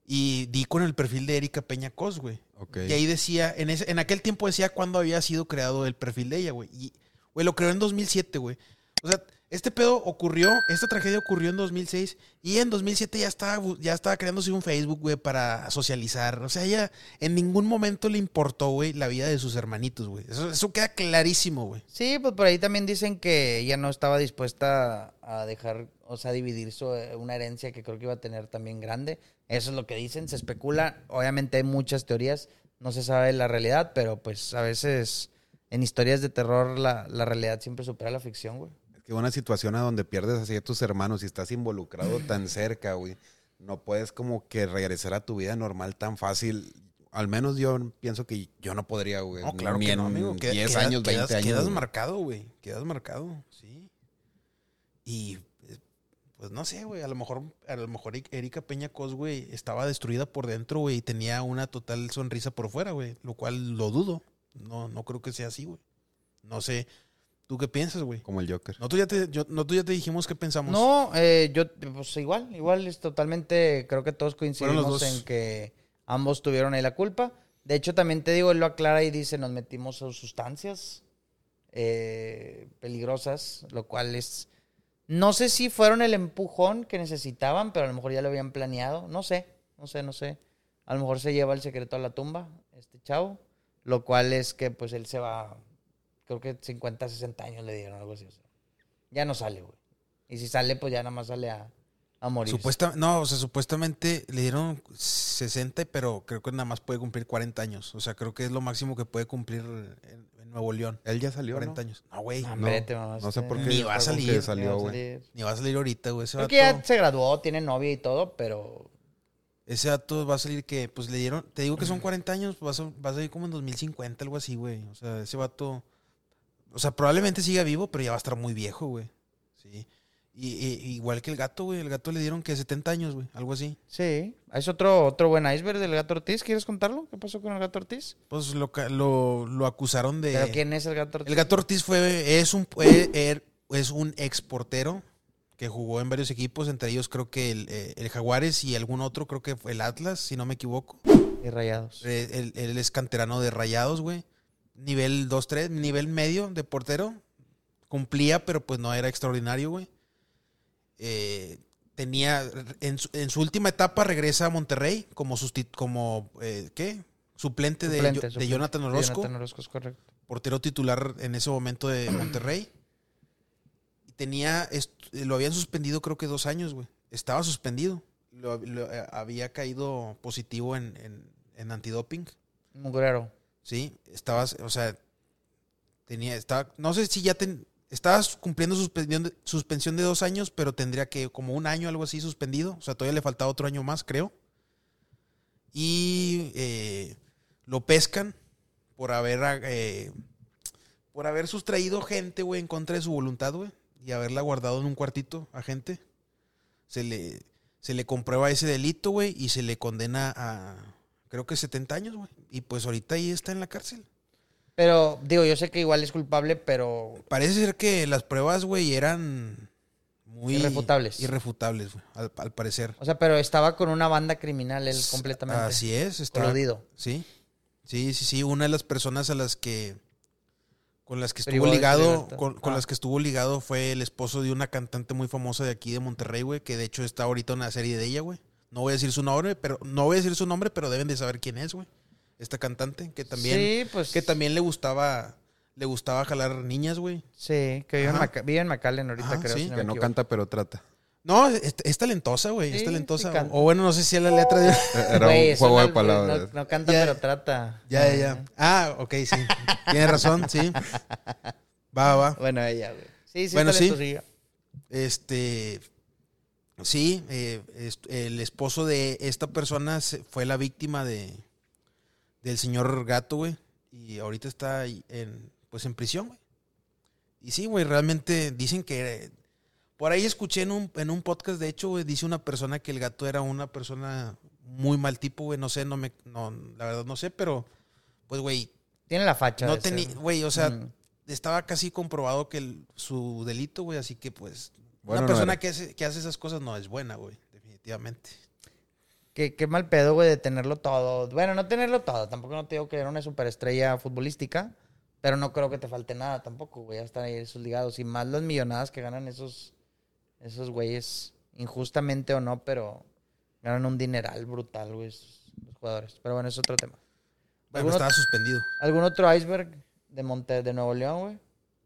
Y di con el perfil de Erika Peña Cos, güey. Ok. Y ahí decía, en, ese, en aquel tiempo decía cuándo había sido creado el perfil de ella, güey. Y, güey, lo creó en 2007, güey. O sea, este pedo ocurrió, esta tragedia ocurrió en 2006 y en 2007 ya estaba, ya estaba creándose un Facebook, güey, para socializar. O sea, ella en ningún momento le importó, güey, la vida de sus hermanitos, güey. Eso, eso queda clarísimo, güey. Sí, pues por ahí también dicen que ella no estaba dispuesta a dejar, o sea, dividir su, eh, una herencia que creo que iba a tener también grande. Eso es lo que dicen, se especula. Obviamente hay muchas teorías, no se sabe la realidad, pero pues a veces en historias de terror la, la realidad siempre supera la ficción, güey. Que una situación a donde pierdes así a tus hermanos y estás involucrado tan cerca, güey. No puedes como que regresar a tu vida normal tan fácil. Al menos yo pienso que yo no podría, güey. No, claro Ni que en no, amigo. Queda- 10 queda- años, 20 quedas, años. Quedas güey. marcado, güey. Quedas marcado, sí. Y eh, pues no sé, güey. A lo mejor, a lo mejor Erika Peña Cos, güey, estaba destruida por dentro, güey, y tenía una total sonrisa por fuera, güey. Lo cual lo dudo. No, no creo que sea así, güey. No sé. ¿Tú qué piensas, güey? Como el Joker. Nosotros ya te, yo- nosotros ya te dijimos qué pensamos. No, eh, yo, pues igual, igual es totalmente, creo que todos coincidimos en que ambos tuvieron ahí la culpa. De hecho, también te digo, él lo aclara y dice, nos metimos a sustancias eh, peligrosas, lo cual es, no sé si fueron el empujón que necesitaban, pero a lo mejor ya lo habían planeado, no sé, no sé, no sé. A lo mejor se lleva el secreto a la tumba, este chavo, lo cual es que pues él se va, creo que 50, 60 años le dieron algo así. o sea, ya no sale, güey. Y si sale, pues ya nada más sale a, a morir. Supuesta, no, o sea, supuestamente le dieron 60, pero creo que nada más puede cumplir 40 años. O sea, creo que es lo máximo que puede cumplir en, en Nuevo León. Él ya salió, 40 ¿no? años. No, güey. No, No, sé por qué. Ni va a salir. salió, Ni va a güey. salir. Ni va a salir ahorita, güey. Creo vato, que ya se graduó, tiene novia y todo, pero ese vato va a salir que, pues le dieron, te digo que son 40 años, pues, va a, va a salir como en 2050, algo así, güey. O sea, ese vato, o sea, probablemente siga vivo, pero ya va a estar muy viejo, güey. Sí. Y, y- igual que el gato, güey. El gato le dieron que 70 años, güey. Algo así. sí. Es otro, otro buen iceberg del gato Ortiz. ¿Quieres contarlo? ¿Qué pasó con el gato Ortiz? Pues lo, lo, lo acusaron de... ¿Pero quién es el gato Ortiz? El gato Ortiz fue, es un, er- es un exportero que jugó en varios equipos, entre ellos creo que el, eh, el Jaguares y algún otro, creo que fue el Atlas, si no me equivoco. Y rayados. Eh, él es canterano de Rayados, güey. Nivel 2-3, nivel medio de portero. Cumplía, pero pues no era extraordinario, güey. Eh, tenía, en su, en su última etapa regresa a Monterrey como, como eh, ¿qué? Suplente, de, Suplente, de. Jonathan Orozco, Jonathan Orozco, es correcto. portero titular en ese momento de Monterrey. Tenía, lo habían suspendido creo que dos años, güey. Estaba suspendido. Lo- lo- eh, había caído positivo en, en, en antidoping. Mugrero. Sí, estabas, o sea, tenía, estaba, no sé si ya ten, estabas cumpliendo suspensión suspensión de dos años, pero tendría que como un año, algo así, suspendido. O sea, todavía le faltaba otro año más, creo. Y eh, lo pescan por haber, eh, por haber sustraído gente, güey, en contra de su voluntad, güey, y haberla guardado en un cuartito a gente. Se le, se le comprueba ese delito, güey, y se le condena a, creo que 70 años, güey. Y pues ahorita ahí está en la cárcel. Pero, digo, yo sé que igual es culpable, pero Parece ser que las pruebas, güey, eran muy... Irrefutables. Irrefutables, güey, al, al parecer. O sea, pero estaba con una banda criminal él completamente. Así es, está... Coludido. Sí, sí, sí, sí. Una de las personas a las que... Con las que estuvo ligado, con, con Ah. las que estuvo ligado fue el esposo de una cantante muy famosa de aquí de Monterrey, güey, que de hecho está ahorita en una serie de ella, güey. No voy a decir su nombre, pero no voy a decir su nombre, pero deben de saber quién es, güey. Esta cantante que también Sí, pues. que también le gustaba le gustaba jalar niñas, güey. Sí, que vive en. Maca- vive en McAllen ahorita, Ajá, creo. sí, si Que me no equivoco. canta, pero trata. No, es, es talentosa, güey, es talentosa. sí o bueno, no sé si es la letra de Era un juego de palabras. No, no canta, Ya. pero trata. Ya, ya, ya. Ah, ok, sí. Tienes razón, sí. Va, va. Bueno, ella, güey. Sí, sí, Bueno, sí. Este. Sí, eh, el esposo de esta persona fue la víctima de del señor gato, güey. Y ahorita está en, pues en prisión, güey. Y sí, güey, realmente dicen que. Por ahí escuché en un, en un podcast, de hecho, güey, dice una persona que el gato era una persona muy mal tipo, güey. No sé, no me. No, la verdad no sé, pero. Pues, güey, Tiene la facha. no tenía. Güey, o sea, Mm. estaba casi comprobado que el- su delito, güey, así que pues Bueno, una persona que hace, que hace esas cosas no es buena, güey, definitivamente. Qué, qué mal pedo, güey, de tenerlo todo. Bueno, no tenerlo todo. Tampoco no te digo que era una superestrella futbolística. Pero no creo que te falte nada tampoco, güey. Ya están ahí esos ligados. Y más las millonadas que ganan esos, esos güeyes. Injustamente o no, pero ganan un dineral brutal, güey, esos- los jugadores. Pero bueno, es otro tema. Bueno, ¿Algún estaba suspendido. ¿Algún otro iceberg de Monte de Nuevo León, güey?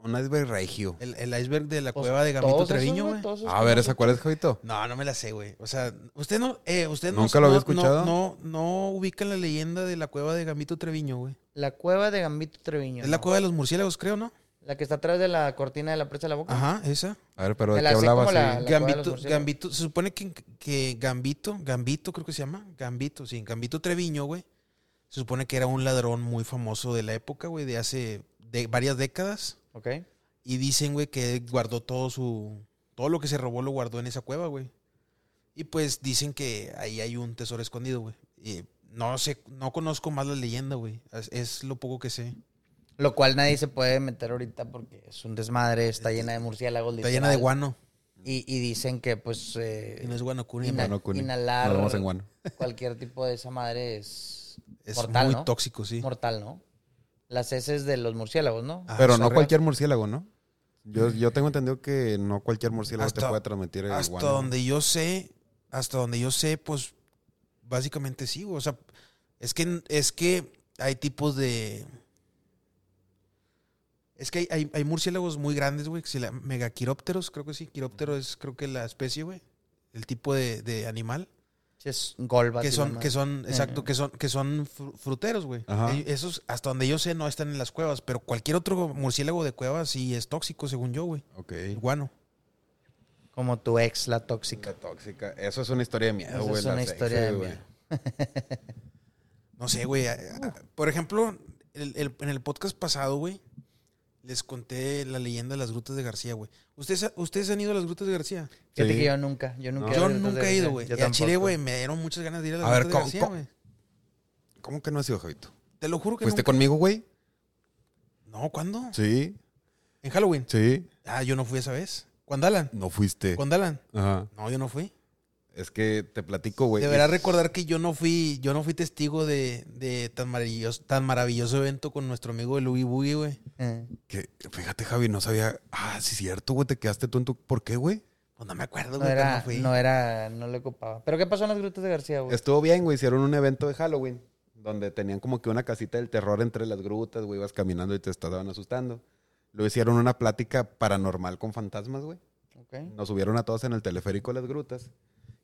Un iceberg regio. El, el iceberg de la Pues, cueva de Gambito todos esos, Treviño, güey. todos esos A ver. ¿esa cuál es, Javito? No, no me la sé, güey. O sea, usted no, eh, usted no- ¿Nunca lo había no- escuchado? No, no, no ubica la leyenda de la cueva de Gambito Treviño, güey. La cueva de Gambito Treviño. Es la ¿no? cueva de los murciélagos, creo, ¿no? La que está atrás de la cortina de la presa de la boca. Ajá, esa. A ver, pero Me ¿de la qué sé como la- cueva de los Gambito, murciélagos. Gambito, se supone que, que Gambito, Gambito creo que se llama, Gambito, sí, Gambito Treviño, güey. Se supone que era un ladrón muy famoso de la época, güey, de hace de varias décadas. Ok. Y dicen, güey, que guardó todo su. Todo lo que se robó lo guardó en esa cueva, güey. Y pues dicen que ahí hay un tesoro escondido, güey. Y no sé, no conozco más la leyenda, güey. Es, es lo poco que sé. Lo cual nadie se puede meter ahorita porque es un desmadre, está llena de murciélagos. Está llena de guano. Y, y dicen que, pues, eh, Y no es guanocuni, Ina- man. Guano, Cuni. inhalar Nos vemos en Guano. cualquier tipo de esa madre es, Es mortal, muy ¿no? tóxico, sí. mortal, ¿no? Las heces de los murciélagos, ¿no? Ah, Pero no cualquier murciélago, ¿no? Yo, yo tengo entendido que no cualquier murciélago te puede transmitir el Hasta guano. donde yo sé, hasta donde yo sé, pues básicamente sí, güey. O sea, es que es que hay tipos de es que hay, hay, hay murciélagos muy grandes, güey, llaman megaquirópteros, creo que sí. Quiróptero es creo que la especie, güey. El tipo de, de animal. Es golba. Que son, que son, exacto, que son, que son fru- fruteros, güey. Esos, hasta donde yo sé, no están en las cuevas. Pero cualquier otro murciélago de cuevas sí es tóxico, según yo, güey. Ok. El guano. Como tu ex, la tóxica. La tóxica. Eso es una historia de miedo, Esa güey. es una sexy, historia de güey. miedo. No sé, güey. Por ejemplo, el- el- en el podcast pasado, güey, les conté la leyenda de las grutas de García, güey. ¿Ustedes, ¿Ustedes han ido a las grutas de García? Fíjate Sí. que yo nunca, yo nunca. No. he Yo nunca he ido, güey. Yo Y a Chile, güey, me dieron muchas ganas de ir a las A ver, grutas de ¿cómo- García, güey. ¿Cómo que no has ido, Javito? Te lo juro que ¿Fuiste nunca- conmigo, güey? No, ¿cuándo? Sí, En Halloween. sí. Ah, yo no fui esa vez. ¿Cuándo Alan? No fuiste. ¿Cuándo Alan? Ajá. No, yo no fui. Es que te platico, güey. Deberás Es- recordar que yo no fui, yo no fui testigo de, de tan maravilloso, tan maravilloso evento con nuestro amigo el Boogie, güey. Eh. que, fíjate, Javi, no sabía. Ah, sí, cierto, güey. Te quedaste tú en tu. ¿Por qué, güey? Pues no me acuerdo, No güey, pero era, no fui. no era, no le ocupaba. ¿Pero qué pasó en las grutas de García, güey? Estuvo bien, güey. Hicieron un evento de Halloween. Donde tenían como que una casita del terror entre las grutas, güey. Ibas caminando y te estaban asustando. Luego hicieron una plática paranormal con fantasmas, güey. Ok. Nos subieron a todos en el teleférico a las grutas.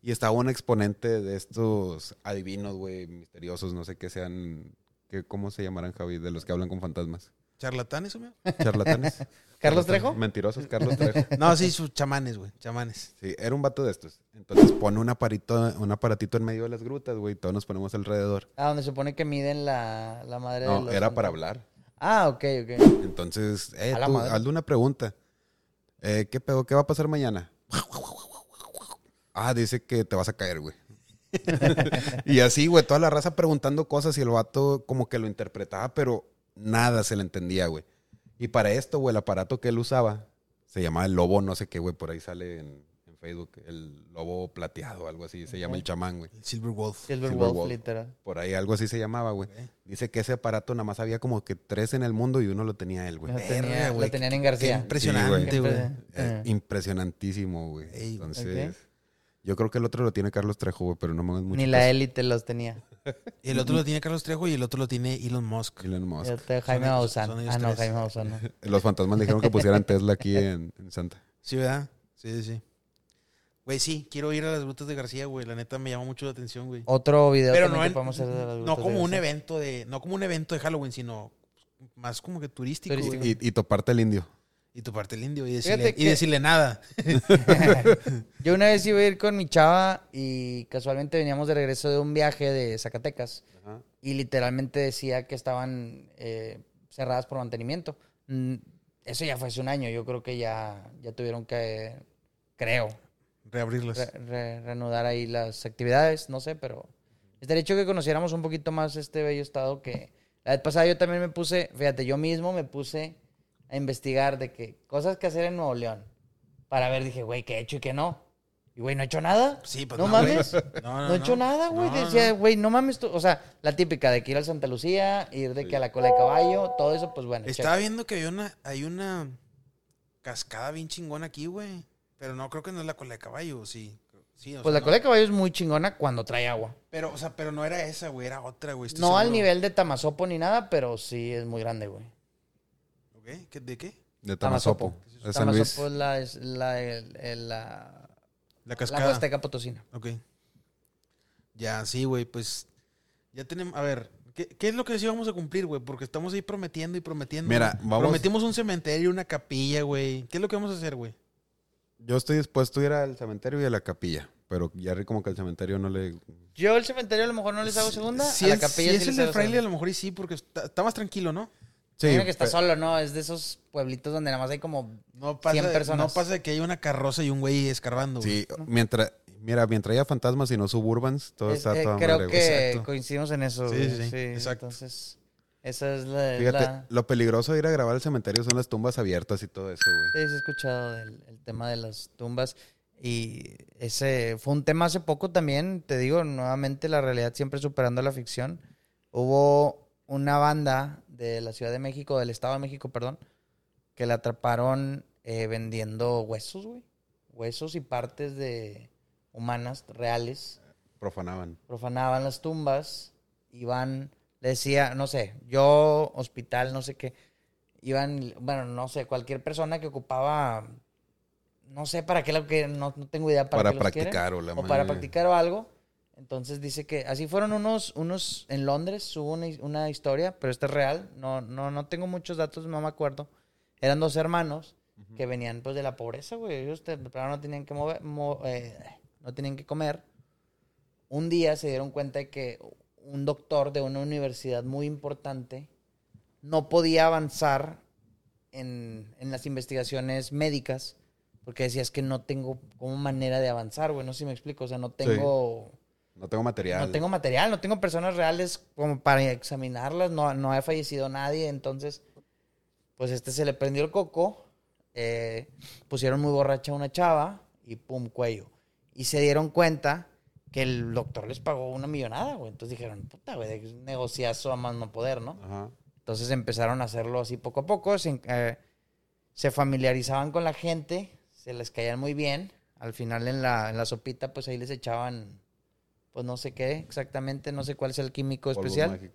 Y estaba un exponente de estos adivinos, güey, misteriosos, no sé qué sean, qué, ¿cómo se llamarán, Javi? De los que hablan con fantasmas. ¿Charlatanes, güey? Charlatanes. ¿Carlos Trejo? Mentirosos, Carlos Trejo. No, sí, sus chamanes, güey. Chamanes. Sí, era un vato de estos. Entonces pone un aparito, un aparatito en medio de las grutas, güey, y todos nos ponemos alrededor. Ah, donde se supone que miden la, la madre de No, los... era para hablar. Ah, ok, ok. Entonces, eh, tú, hazle una pregunta. Eh, ¿Qué pedo? ¿Qué va a pasar mañana? Ah, dice que te vas a caer, güey. y así, güey, toda la raza preguntando cosas y el vato como que lo interpretaba, pero nada se le entendía, güey. Y para esto, güey, el aparato que él usaba se llamaba el lobo, no sé qué, güey, por ahí sale en, en Facebook, el lobo plateado, algo así, se llama el chamán, güey. El Silver Wolf. Silver, Silver Wolf, Wolf. literal. Por ahí algo así se llamaba, güey. Dice que ese aparato nada más había como que tres en el mundo y uno lo tenía él, güey. Lo, tenía, güey, lo tenían en Qué García. impresionante, Sí, güey. güey. Eh, impresionantísimo, güey. Ey, Entonces. Yo creo que el otro lo tiene Carlos Trejo, güey, pero no me hagas mucho Ni la caso. élite los tenía. Y el otro lo tiene Carlos Trejo y el otro lo tiene Elon Musk. Elon Musk. Yo te- Jaime ellos- Maussan. son ellos Ah, no, tres. Jaime Maussan no. Los fantasmas le dijeron que pusieran Tesla aquí en, en Santa. Sí, ¿verdad? Sí, sí, sí. Güey, sí, quiero ir a las grutas de García, güey. La neta me llama mucho la atención, güey. Otro video Pero también no, que en- podemos hacer de las no grutas de como un García. evento de, no como un evento de Halloween, sino más como que turístico, Turístico. güey. Y, y toparte el indio. Y tu parte el indio y decirle, y decirle nada. Yo una vez iba a ir con mi chava y casualmente veníamos de regreso de un viaje de Zacatecas y literalmente decía que estaban eh, cerradas por mantenimiento. Mm, Eso ya fue hace un año, yo creo que ya, ya tuvieron que, creo, Reabrirlas. re- re- reanudar ahí las actividades, no sé, pero estaría hecho que conociéramos un poquito más este bello estado que la vez pasada yo también me puse, fíjate, yo mismo me puse a investigar de que cosas que hacer en Nuevo León para ver, dije, güey, ¿qué he hecho y qué no? Y güey, no he hecho nada. Sí, pues no, no, mames. No, No, he hecho nada, güey. No, Decía, no. güey, no mames tú. O sea, la típica de que ir al Santa Lucía, ir de que a la cola de caballo, todo eso, pues bueno. Estaba check. viendo que hay una, hay una cascada bien chingona aquí, güey. Pero no, creo que no es la cola de caballo, sí. Sí, o Pues sea, la cola de caballo es muy chingona cuando trae agua. no. Pero, o sea, pero no era esa, güey, era otra, güey. No al nivel de Tamazopo ni nada, pero sí es muy grande, güey. ¿Qué- ¿De qué? De Tamazopo. Tamazopo. Es San Luis. Tamazopo es la, es la, el- el- la, La la cascada. Huasteca Potosina. Ok. Ya, sí, güey, pues. Ya tenemos. A ver, ¿qué, qué es lo que sí vamos a cumplir, güey? Porque estamos ahí prometiendo y prometiendo. Mira, güey. vamos- Prometimos un cementerio, una capilla, güey. ¿Qué es lo que vamos a hacer, güey? Yo estoy dispuesto a ir al cementerio y a la capilla. Pero ya como que al cementerio no le... Yo el cementerio a lo mejor no les hago segunda. Si a la es, capilla si sí es el del hago fraile, a segunda. lo mejor y sí, porque está, está más tranquilo, ¿no? Sí, Imagina que está solo, ¿no? Es de esos pueblitos donde nada más hay como No pasa, 100 de- personas. no pasa de que haya una carroza y un güey escarbando, güey. Sí, mientras... Mira, mientras haya fantasmas y no suburbans, todo Es- está eh, toda creo madre, que Exacto. coincidimos en eso. Sí, güey. sí, sí, exacto. Entonces, esa es la... Fíjate, la- lo peligroso de ir a grabar al cementerio son las tumbas abiertas y todo eso, güey. Sí, sí he escuchado del el tema de las tumbas. Y ese fue un tema hace poco también. Te digo, nuevamente la realidad siempre superando la ficción. Hubo una banda de la Ciudad de México, del Estado de México, perdón, que la atraparon eh, vendiendo huesos, güey. Huesos y partes de humanas reales. Profanaban. profanaban las tumbas, iban, le decía, no sé, yo, hospital, no sé qué, iban, bueno, no sé, cualquier persona que ocupaba, no sé para qué lo que, no, no tengo idea para, Para qué los quieren, practicar o la o para practicar o algo. Entonces dice que así fueron unos, unos en Londres, hubo una, una historia, pero esta es real, no, no, no tengo muchos datos, no me acuerdo. Eran dos hermanos que venían pues de la pobreza, güey. Ellos de plano no tenían que mover, mo- eh, no tenían que comer. Un día se dieron cuenta de que un doctor de una universidad muy importante no podía avanzar en, en las investigaciones médicas porque decía es que no tengo como manera de avanzar, güey. No sé si me explico. O sea, no tengo... No tengo material. No tengo material, no tengo personas reales como para examinarlas, no, no ha fallecido nadie, entonces, pues este se le prendió el coco, eh, pusieron muy borracha a una chava y pum, cuello. Y se dieron cuenta que el doctor les pagó una millonada, güey. Entonces dijeron, puta, güey, es un negociazo a más no poder, ¿no? Ajá. Entonces empezaron a hacerlo así poco a poco. Se, eh, se familiarizaban con la gente, se les caían muy bien. Al final en la, en la sopita, pues ahí les echaban, pues no sé qué exactamente, no sé cuál es el químico especial.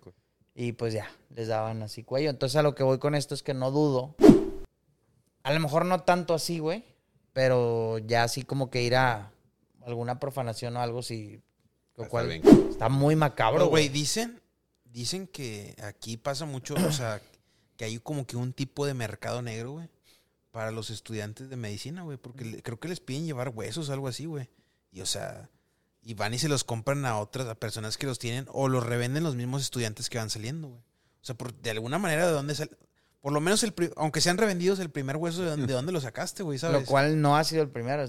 Y pues ya, les daban así cuello. Entonces a lo que voy con esto es que no dudo. A lo mejor no tanto así, güey. Pero ya así como que ir a alguna profanación o algo si... Lo Está cual bien. está muy macabro, Pero, güey, dicen, dicen que aquí pasa mucho, o sea, que hay como que un tipo de mercado negro, güey, para los estudiantes de medicina, güey, porque creo que les piden llevar huesos o algo así, güey. Y, o sea, y van y se los compran a otras, a personas que los tienen, o los revenden los mismos estudiantes que van saliendo, güey. O sea, por, de alguna manera, ¿de dónde sale? Por lo menos, el pri- aunque sean revendidos, el primer hueso, ¿de dónde, de dónde lo sacaste, güey? ¿Sabes? Lo cual no ha sido el primero,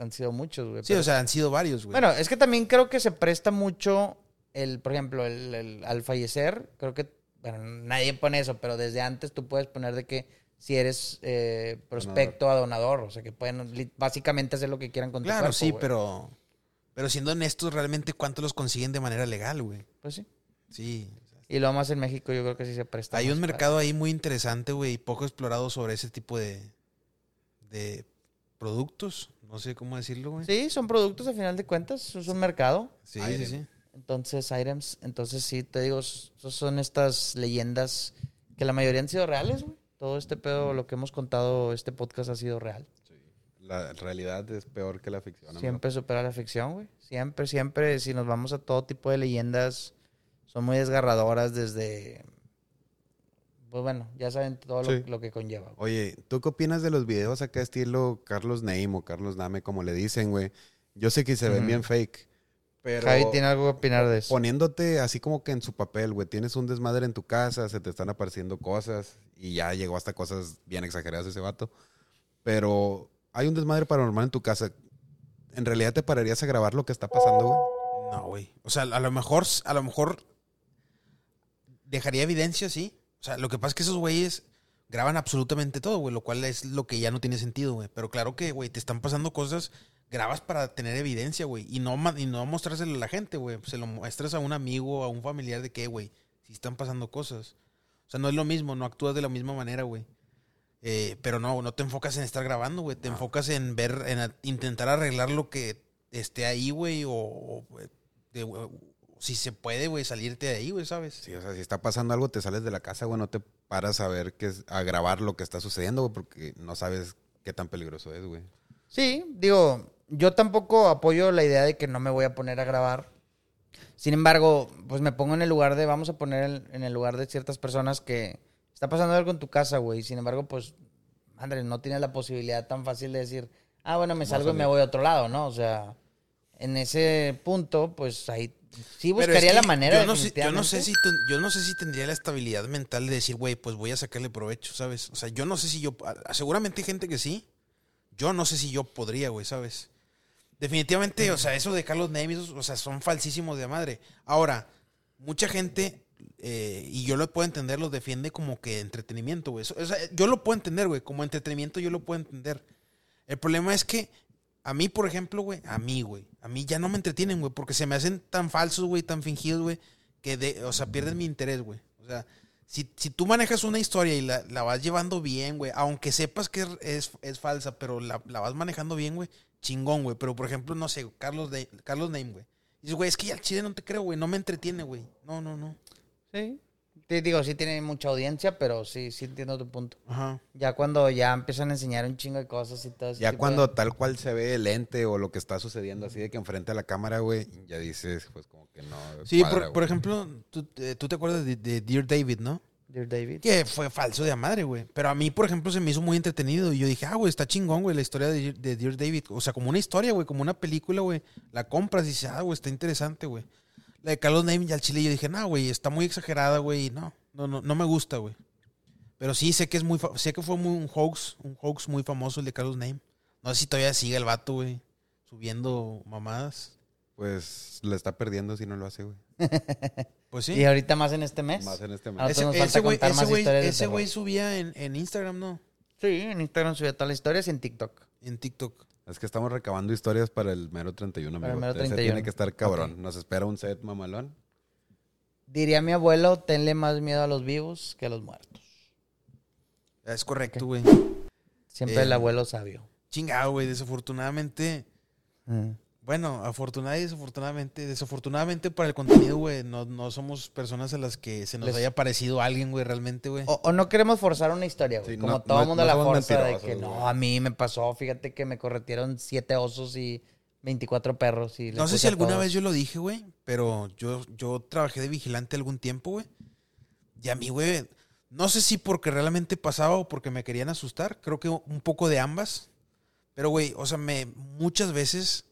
han sido muchos, güey. Sí, pero- o sea, han sido varios, güey. Bueno, es que también creo que se presta mucho el, por ejemplo, el, el- al fallecer, creo que, bueno, nadie pone eso, pero desde antes tú puedes poner de que si eres eh, prospecto a donador, o sea, que pueden básicamente hacer lo que quieran con tu claro, cuerpo, sí, güey. pero... Pero siendo honestos, realmente, ¿cuánto los consiguen de manera legal, güey? Pues sí. Sí. Y lo más en México yo creo que sí se presta. Hay un para- mercado ahí muy interesante, güey, y poco explorado sobre ese tipo de, de productos. No sé cómo decirlo, güey. Sí, son productos a final de cuentas, es un mercado. sí, sí. Item. sí. Entonces, items, entonces sí, te digo, son estas leyendas que la mayoría han sido reales, güey. Todo este pedo, lo que hemos contado, este podcast ha sido real. La realidad es peor que la ficción. amigo. Siempre supera la ficción, güey. Siempre, siempre, si nos vamos a todo tipo de leyendas, son muy desgarradoras desde... Pues bueno, ya saben todo lo, Sí. lo que conlleva. güey. Oye, ¿tú qué opinas de los videos acá estilo Carlos Name o Carlos Name, como le dicen, güey? Yo sé que se ven Ujú. bien fake, pero Javi tiene algo que opinar de eso. poniéndote así como que en su papel, güey, tienes un desmadre en tu casa, se te están apareciendo cosas y ya llegó hasta cosas bien exageradas ese vato, pero hay un desmadre paranormal en tu casa. ¿En realidad te pararías a grabar lo que está pasando, güey? No, güey. O sea, a lo mejor, a lo mejor dejaría evidencia, sí. O sea, lo que pasa es que esos güeyes graban absolutamente todo, güey, lo cual es lo que ya no tiene sentido, güey. Pero claro que, güey, te están pasando cosas, grabas para tener evidencia, güey, y no, y no mostrárselo a la gente, güey. Se lo muestras a un amigo, a un familiar de que, güey, si están pasando cosas. O sea, no es lo mismo, no actúas de la misma manera, güey. Eh, pero no, no te enfocas en estar grabando, güey. Te enfocas en ver, en a- intentar arreglar lo que esté ahí, güey, o, o, de- si se puede, güey, salirte de ahí, güey, ¿sabes? Sí, o sea, si está pasando algo, te sales de la casa, güey, no te paras a ver qué es, a grabar lo que está sucediendo, güey, porque no sabes qué tan peligroso es, güey. Sí, digo, yo tampoco apoyo la idea de que no me voy a poner a grabar. Sin embargo, pues me pongo en el lugar de, vamos a poner en, en el lugar de ciertas personas que está pasando algo en tu casa, güey. Sin embargo, pues, madre, no tienes la posibilidad tan fácil de decir, ah, bueno, me salgo y me voy a otro lado, ¿no? O sea, en ese punto, pues ahí sí buscaría es la manera yo no, yo, no sé si yo no sé si tendría la estabilidad mental de decir, güey, pues voy a sacarle provecho, ¿sabes? O sea, yo no sé si yo... Seguramente hay gente que sí. Yo no sé si yo podría, güey, ¿sabes? Definitivamente, o sea, eso de Carlos Name, esos, o sea, son falsísimos de madre. Ahora, mucha gente, eh, y yo lo puedo entender, los defiende como que entretenimiento, güey. O sea, yo lo puedo entender, güey. Como entretenimiento yo lo puedo entender. El problema es que a mí, por ejemplo, güey, a mí, güey, a mí ya no me entretienen, güey, porque se me hacen tan falsos, güey, tan fingidos, güey, que, de, o sea, pierden mi interés, güey. O sea, si, si tú manejas una historia y la, la vas llevando bien, güey, aunque sepas que es, es falsa, pero la, la vas manejando bien, güey, chingón, güey. Pero, por ejemplo, no sé, Carlos, de, Carlos Name, güey. Dices, güey, es que ya al chile no te creo, güey, no me entretiene, güey. No, no, no. Sí. Te digo, sí tiene mucha audiencia, pero sí, sí entiendo tu punto. Ajá. Ya cuando ya empiezan a enseñar un chingo de cosas y todo ese Ya cuando de- tal cual se ve el ente o lo que está sucediendo así de que enfrente a la cámara, güey, ya dices, pues como que no. Sí, cuadra, por, por ejemplo, tú, eh, tú te acuerdas de, de Dear David, ¿no? Dear David. Que fue falso de a madre, güey. Pero a mí, por ejemplo, se me hizo muy entretenido. Y yo dije, ah, güey, está chingón, güey, la historia de, de Dear David. O sea, como una historia, güey, como una película, güey. La compras y dices, ah, güey, está interesante, güey. La de Carlos Name y al chile, yo dije, no, güey, está muy exagerada, güey. No, no, no, no me gusta, güey. Pero sí, sé que es muy, sé que fue muy un hoax, un hoax muy famoso el de Carlos Name. No sé si todavía sigue el vato, güey, subiendo mamadas. Pues le está perdiendo si no lo hace, güey. Pues sí. Y ahorita más en este mes. Más en este mes. Nosotros nos falta güey- contar más güey- historias de ese güey subía en, en Instagram, ¿no? Sí, en Instagram subía todas las historias y en TikTok. En TikTok. Es que estamos recabando historias para el mero 31, Para el amigo. mero Ese 31. tiene que estar cabrón. Nos espera un set mamalón. Diría mi abuelo, tenle más miedo a los vivos que a los muertos. Es correcto, güey. Siempre Eh. el abuelo sabio. Chingado, güey. Desafortunadamente. Mm. Bueno, afortunadamente y desafortunadamente. Desafortunadamente para el contenido, güey. No, no somos personas a las que se nos Les- haya parecido alguien, güey, realmente, güey. O, o no queremos forzar una historia, güey. Sí, Como no- todo no- el mundo no la somos forza de que no, a mí me pasó. Fíjate que me corretieron siete osos y 24 perros. Y No sé si a alguna todos. vez yo lo dije, güey, pero yo, yo trabajé de vigilante algún tiempo, güey. Y a mí, güey, no sé si porque realmente pasaba o porque me querían asustar. Creo que un poco de ambas. Pero, güey, o sea, me, muchas veces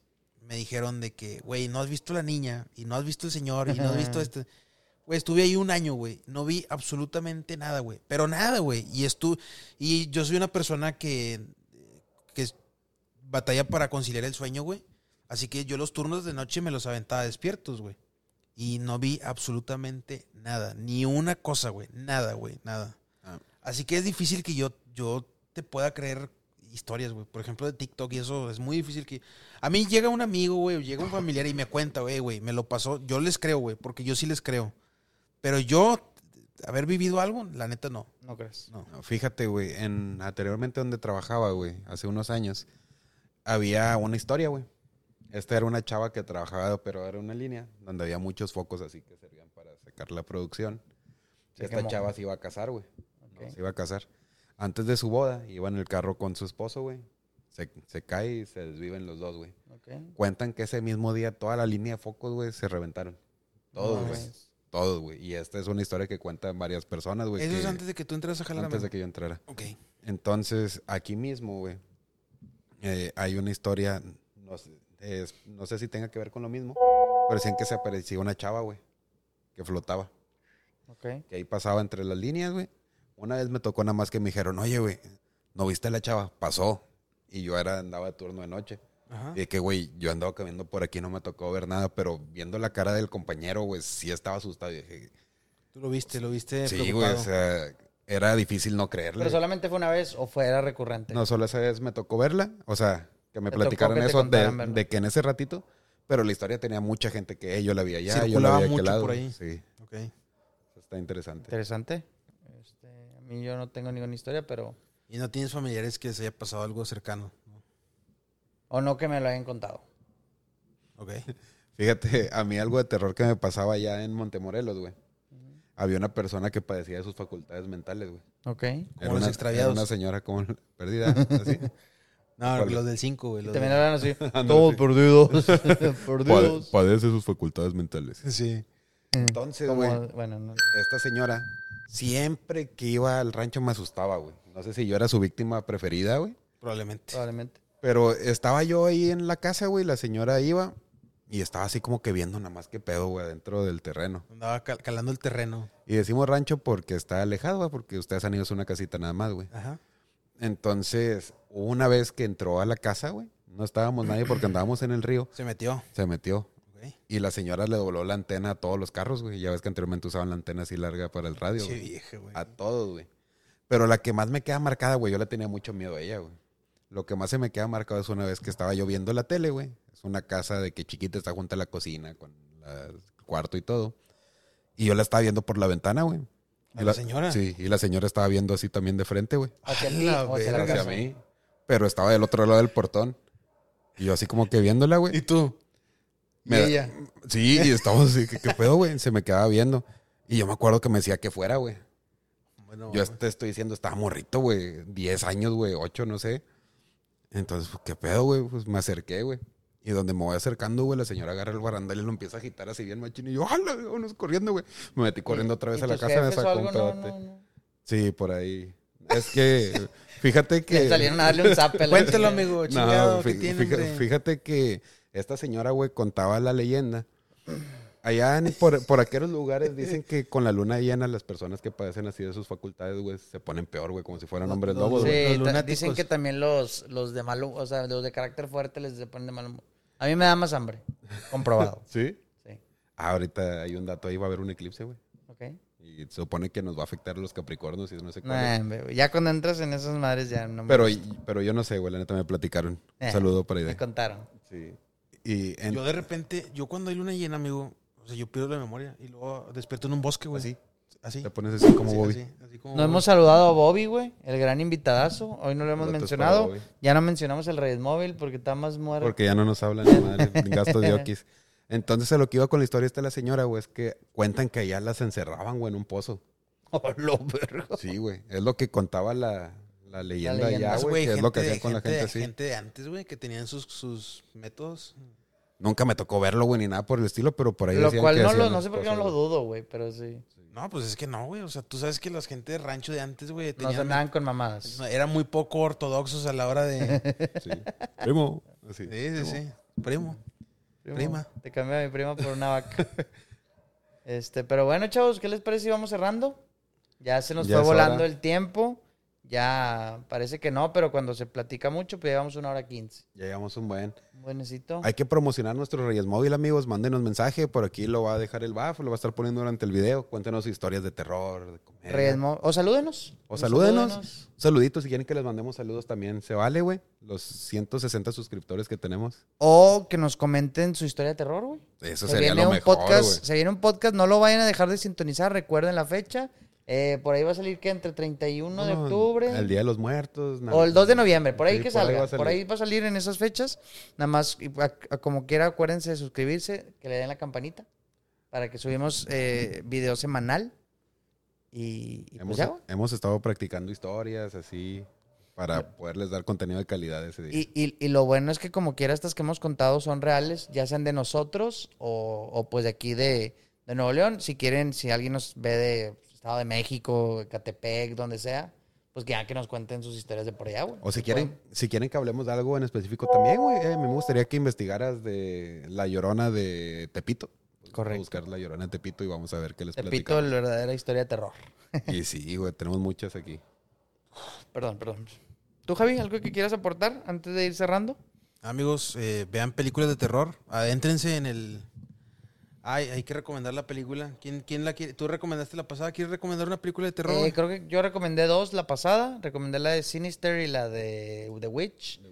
me dijeron de que, güey, no has visto la niña y no has visto el señor y no has visto este. Güey, estuve ahí un año, güey. No vi absolutamente nada, güey. Pero nada, güey. Y estu y yo soy una persona que, que batalla para conciliar el sueño, güey. Así que yo los turnos de noche me los aventaba despiertos, güey. Y no vi absolutamente nada. Ni una cosa, güey. Nada, güey. Nada. Ah. Así que es difícil que yo, yo te pueda creer historias, güey. Por ejemplo, de TikTok y eso es muy difícil que... A mí llega un amigo, güey, llega un familiar y me cuenta, güey, güey, me lo pasó. Yo les creo, güey, porque yo sí les creo. Pero yo, haber vivido algo, la neta no. No crees. No. No, fíjate, güey, en anteriormente donde trabajaba, güey, hace unos años, había una historia, güey. Esta era una chava que trabajaba, pero era una línea donde había muchos focos así que servían para sacar la producción. Esta chava se iba a casar, güey. Se iba a casar. Antes de su boda, iba en el carro con su esposo, güey. Se, se cae y se desviven los dos, güey. Ok. Cuentan que ese mismo día toda la línea de focos, güey, se reventaron. Todos, güey. mames. Todos, güey. Y esta es una historia que cuentan varias personas, güey. Eso es antes de que tú entres a jalar antes de que yo entrara. Ok. Entonces, aquí mismo, güey, eh, hay una historia, no sé, es- no sé si tenga que ver con lo mismo, pero decían que se aparecía una chava, güey, que flotaba, Ok. que ahí pasaba entre las líneas, güey. Una vez me tocó nada más que me dijeron, oye, güey, ¿no viste a la chava? Pasó. Y yo era, andaba de turno de noche. Ajá. Y de que, güey, yo andaba caminando por aquí, no me tocó ver nada, pero viendo la cara del compañero, güey, sí estaba asustado. Y dije, Tú lo viste, lo viste sí, güey, o sea, era difícil no creerle. Pero solamente fue una vez o fue era recurrente. No, solo esa vez me tocó verla. O sea, que me platicaron que eso de, contaran verla. de que en ese ratito. Pero la historia tenía mucha gente que "Ey, yo la vi allá, yo la Circulaba vi aquel mucho lado. por ahí. Sí, Ok. está interesante. Interesante. Mí yo no tengo ninguna historia, pero... Y no tienes familiares que les haya pasado algo cercano. ¿no? O no que me lo hayan contado. Ok. Fíjate, a mí algo de terror que me pasaba allá en Montemorelos, güey. Había una persona que padecía de sus facultades mentales, güey. Ok. Era Como los una, extraviados. era una señora como perdida, así. No, ¿Cuál? los del 5, güey. los También hablan así. Todos sí. perdidos. Pade- perdidos. padece sus facultades mentales. Sí. Entonces, güey, bueno, no. esta señora, siempre que iba al rancho me asustaba, güey. No sé si yo era su víctima preferida, güey. Probablemente. Probablemente. Pero estaba yo ahí en la casa, güey, la señora iba y estaba así como que viendo nada más que pedo, güey, dentro del terreno. Andaba cal- calando el terreno. Y decimos rancho porque está alejado, güey, porque ustedes han ido a una casita nada más, güey. Ajá. Entonces, una vez que entró a la casa, güey, no estábamos nadie porque andábamos en el río, Se metió. se metió. Y la señora le dobló la antena a todos los carros, güey. Ya ves que anteriormente usaban la antena así larga para el radio, güey. vieja, güey. A todos, güey. Pero la que más me queda marcada, güey, yo le tenía mucho miedo a ella, güey. Lo que más se me queda marcado es una vez que estaba yo viendo la tele, güey. Es una casa de que chiquita está junto a la cocina, con la- el cuarto y todo. Y yo la estaba viendo por la ventana, güey. ¿A Y la señora? Sí, y la señora estaba viendo así también de frente, güey. Hacia hacia mí. Pero estaba del otro lado del portón. Y yo así como que viéndola, güey. ¿Y tú? ¿Y Me- ella? Sí, y estábamos así, ¿qué, qué pedo, güey? Se me quedaba viendo. Y yo me acuerdo que me decía que fuera, güey. Bueno, Yo te estoy diciendo, estaba morrito, güey. 10 años, güey, 8, no sé. Entonces, pues, ¿qué pedo, güey? Pues me acerqué, güey. Y donde me voy acercando, güey, la señora agarra el barandal y lo empieza a agitar así bien machín. Y yo, ¡hala! Vámonos corriendo, güey. Me metí corriendo otra vez ¿Y a la casa y me sacó un No, pedote. no, no. Sí, por ahí. Es que, fíjate que... Salieron a darle un zape. chingada. amigo. No, Chingado, ¿qué fí- tiene, fíjate, fíjate que esta señora, güey, contaba la leyenda. Allá en- por, por aquellos lugares dicen que con la luna llena las personas que padecen así de sus facultades, güey, se ponen peor, güey, como si fueran hombres lobos, Sí. güey. Sí, Los ta- lunáticos. dicen que también los, los de mal, o sea, los de carácter fuerte les se ponen de mal humor. A mí me da más hambre. Comprobado. ¿Sí? Sí. Ah, ahorita hay un dato ahí, va a haber un eclipse, güey. Ok. Y se supone que nos va a afectar a los Capricornios y no sé cuál. Nah, hombre, güey, ya cuando entras en esas madres ya no me Pero, gusta. pero yo no sé, güey, la neta me platicaron. Eh, Un saludo para me Ide. contaron. Sí. Y en- Yo de repente, yo cuando hay luna llena, amigo, o sea, yo pierdo la memoria y luego despierto en un bosque, güey. Así. Así. te pones así como Bobby. así, así como No Bobby. hemos saludado a Bobby, güey, el gran invitadazo. Hoy no lo hemos mencionado. Ya no mencionamos el Reyes Móvil porque está más muerto. Porque ya no nos hablan ni madre, gastos de okis. Entonces, a lo que iba con la historia esta de la señora, güey, es que cuentan que allá las encerraban, güey, en un pozo. Oh, lo verga. Sí, güey. Es lo que contaba la, la leyenda Pues, güey. Que es lo que hacían con la gente así. Gente de antes, güey, que tenían sus, sus métodos. Nunca me tocó verlo, güey, ni nada por el estilo, pero por ahí Lo decían cual que no, lo, no sé por qué no lo dudo, güey, pero sí. No, pues es que no, güey. O sea, tú sabes que las gente de rancho de antes, güey, Nos tenían... andaban con mamadas. no, eran muy poco ortodoxos a la hora de... Sí. Primo. Así. sí, sí, sí. Primo. Prima. Te cambio a mi prima por una vaca. este, pero bueno, chavos, ¿qué les parece si vamos cerrando? Ya se nos Ya fue volando hora. el tiempo. Ya parece que no, pero cuando se platica mucho, pues llevamos una hora quince. Ya llevamos un buen. Un buenecito. Hay que promocionar nuestro Reyes Móvil, amigos. Mándenos mensaje. Por aquí lo va a dejar el BAF, lo va a estar poniendo durante el video. Cuéntenos historias de terror, de comedia. Reyes Mo- O salúdenos. O salúdenos. Saluditos, si quieren que les mandemos saludos también, se vale, güey. Los 160 suscriptores que tenemos. O que nos comenten su historia de terror, güey. Eso Se sería viene lo un mejor, podcast, güey. se viene un podcast, no lo vayan a dejar de sintonizar, recuerden la fecha. Eh, por ahí va a salir que entre 31 de No, octubre El Día de los Muertos. o el 2 de noviembre, por ahí Sí, que por ahí salga. va a por ahí va a salir en esas fechas. Nada más, como quiera, acuérdense de suscribirse, que le den la campanita para que subimos eh, video semanal. Y, y pues Hemos, ya, güey. hemos estado practicando historias así para poderles dar contenido de calidad ese día. Y, y- y lo bueno es que como quiera estas que hemos contado son reales, ya sean de nosotros o, o, pues de aquí de, de Nuevo León. Si quieren, si alguien nos ve de Estado de México, Catepec, donde sea, pues que ya que nos cuenten sus historias de por allá, güey. O si Se quieren, pueden. si quieren que hablemos de algo en específico también, güey. eh, me gustaría que investigaras de la llorona de Tepito. Vamos a Correcto. buscar la llorona de Tepito y vamos a ver qué les Repito, platicamos. la verdadera historia de terror. Y sí, güey, tenemos muchas aquí. Perdón, perdón. ¿Tú, Javi, algo que quieras aportar antes de ir cerrando? Amigos, eh, vean películas de terror. Adéntrense en el... Ay, hay que recomendar la película. ¿Quién, quién la quiere? ¿Tú recomendaste la pasada? ¿Quieres recomendar una película de terror? Eh, creo que yo recomendé dos la pasada. Recomendé la de Sinister y la de The Witch. Ah,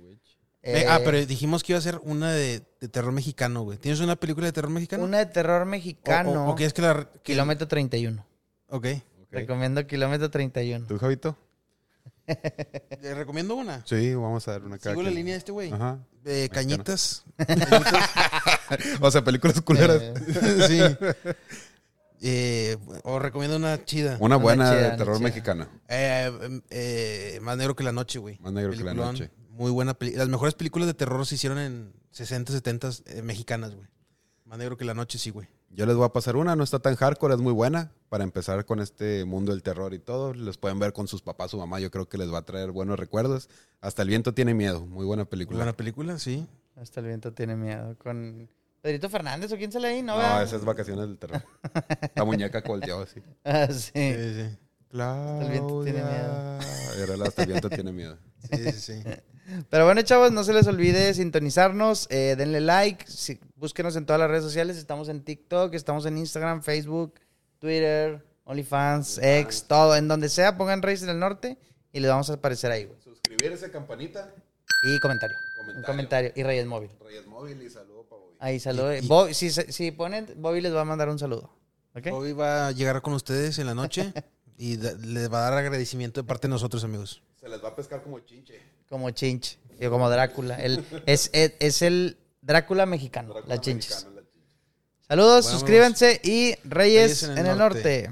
Eh, pero dijimos que iba a ser una de, de terror mexicano, güey. ¿Tienes una película de terror mexicano? Una de terror mexicano. O, o quieres que la... que- Kilómetro 31. Ok. Ok. Recomiendo Kilómetro 31. ¿Tú, Javito? ¿Le recomiendo una? Sí, vamos a dar una cada Sigo la línea de este güey. Ajá. Eh, cañitas. O sea, películas culeras. sí. Eh, o recomiendo una chida. Una buena chida, de terror chida. mexicana. Eh, eh, más negro que la noche, güey. Más negro que la noche. Muy buena película. Las mejores películas de terror se hicieron en 60, 70 eh, mexicanas, güey. Más negro que la noche, sí, güey. Yo les voy a pasar una, no está tan hardcore, es muy buena. Para empezar con este mundo del terror y todo, les pueden ver con sus papás, su mamá, yo creo que les va a traer buenos recuerdos. Hasta el viento tiene miedo, muy buena película. buena película, sí. Hasta el viento tiene miedo. Con Pedrito Fernández o quién sale ahí, ¿no? No, ¿verdad? esa es vacaciones del terror. La muñeca volteó así. Ah, sí. Sí, sí. Claudia. viento tiene miedo. Era el hasta el viento tiene miedo. Sí, sí, sí. Pero bueno, chavos, no se les olvide sintonizarnos, eh, denle like, si- búsquenos en todas las redes sociales, estamos en TikTok, estamos en Instagram, Facebook, Twitter, OnlyFans, X, todo, en donde sea, pongan Reyes del Norte y les vamos a aparecer ahí, güey. Suscribirse, campanita, Y comentario, un Comentario. comentario, y Reyes Móvil. Reyes Móvil y saludo para Bobby. Ahí, saludo. Y- y- Bo- si, se- si ponen, Bobby les va a mandar un saludo. Hoy va a llegar con ustedes en la noche y da- les va a dar agradecimiento de parte de nosotros, amigos. Se les va a pescar como chinche. Como Chinch, y como Drácula. El, es, es, es el Drácula mexicano, Drácula la Chinches. mexicano, la chinche. Saludos, Bueno, suscríbanse y Reyes, Reyes en el norte.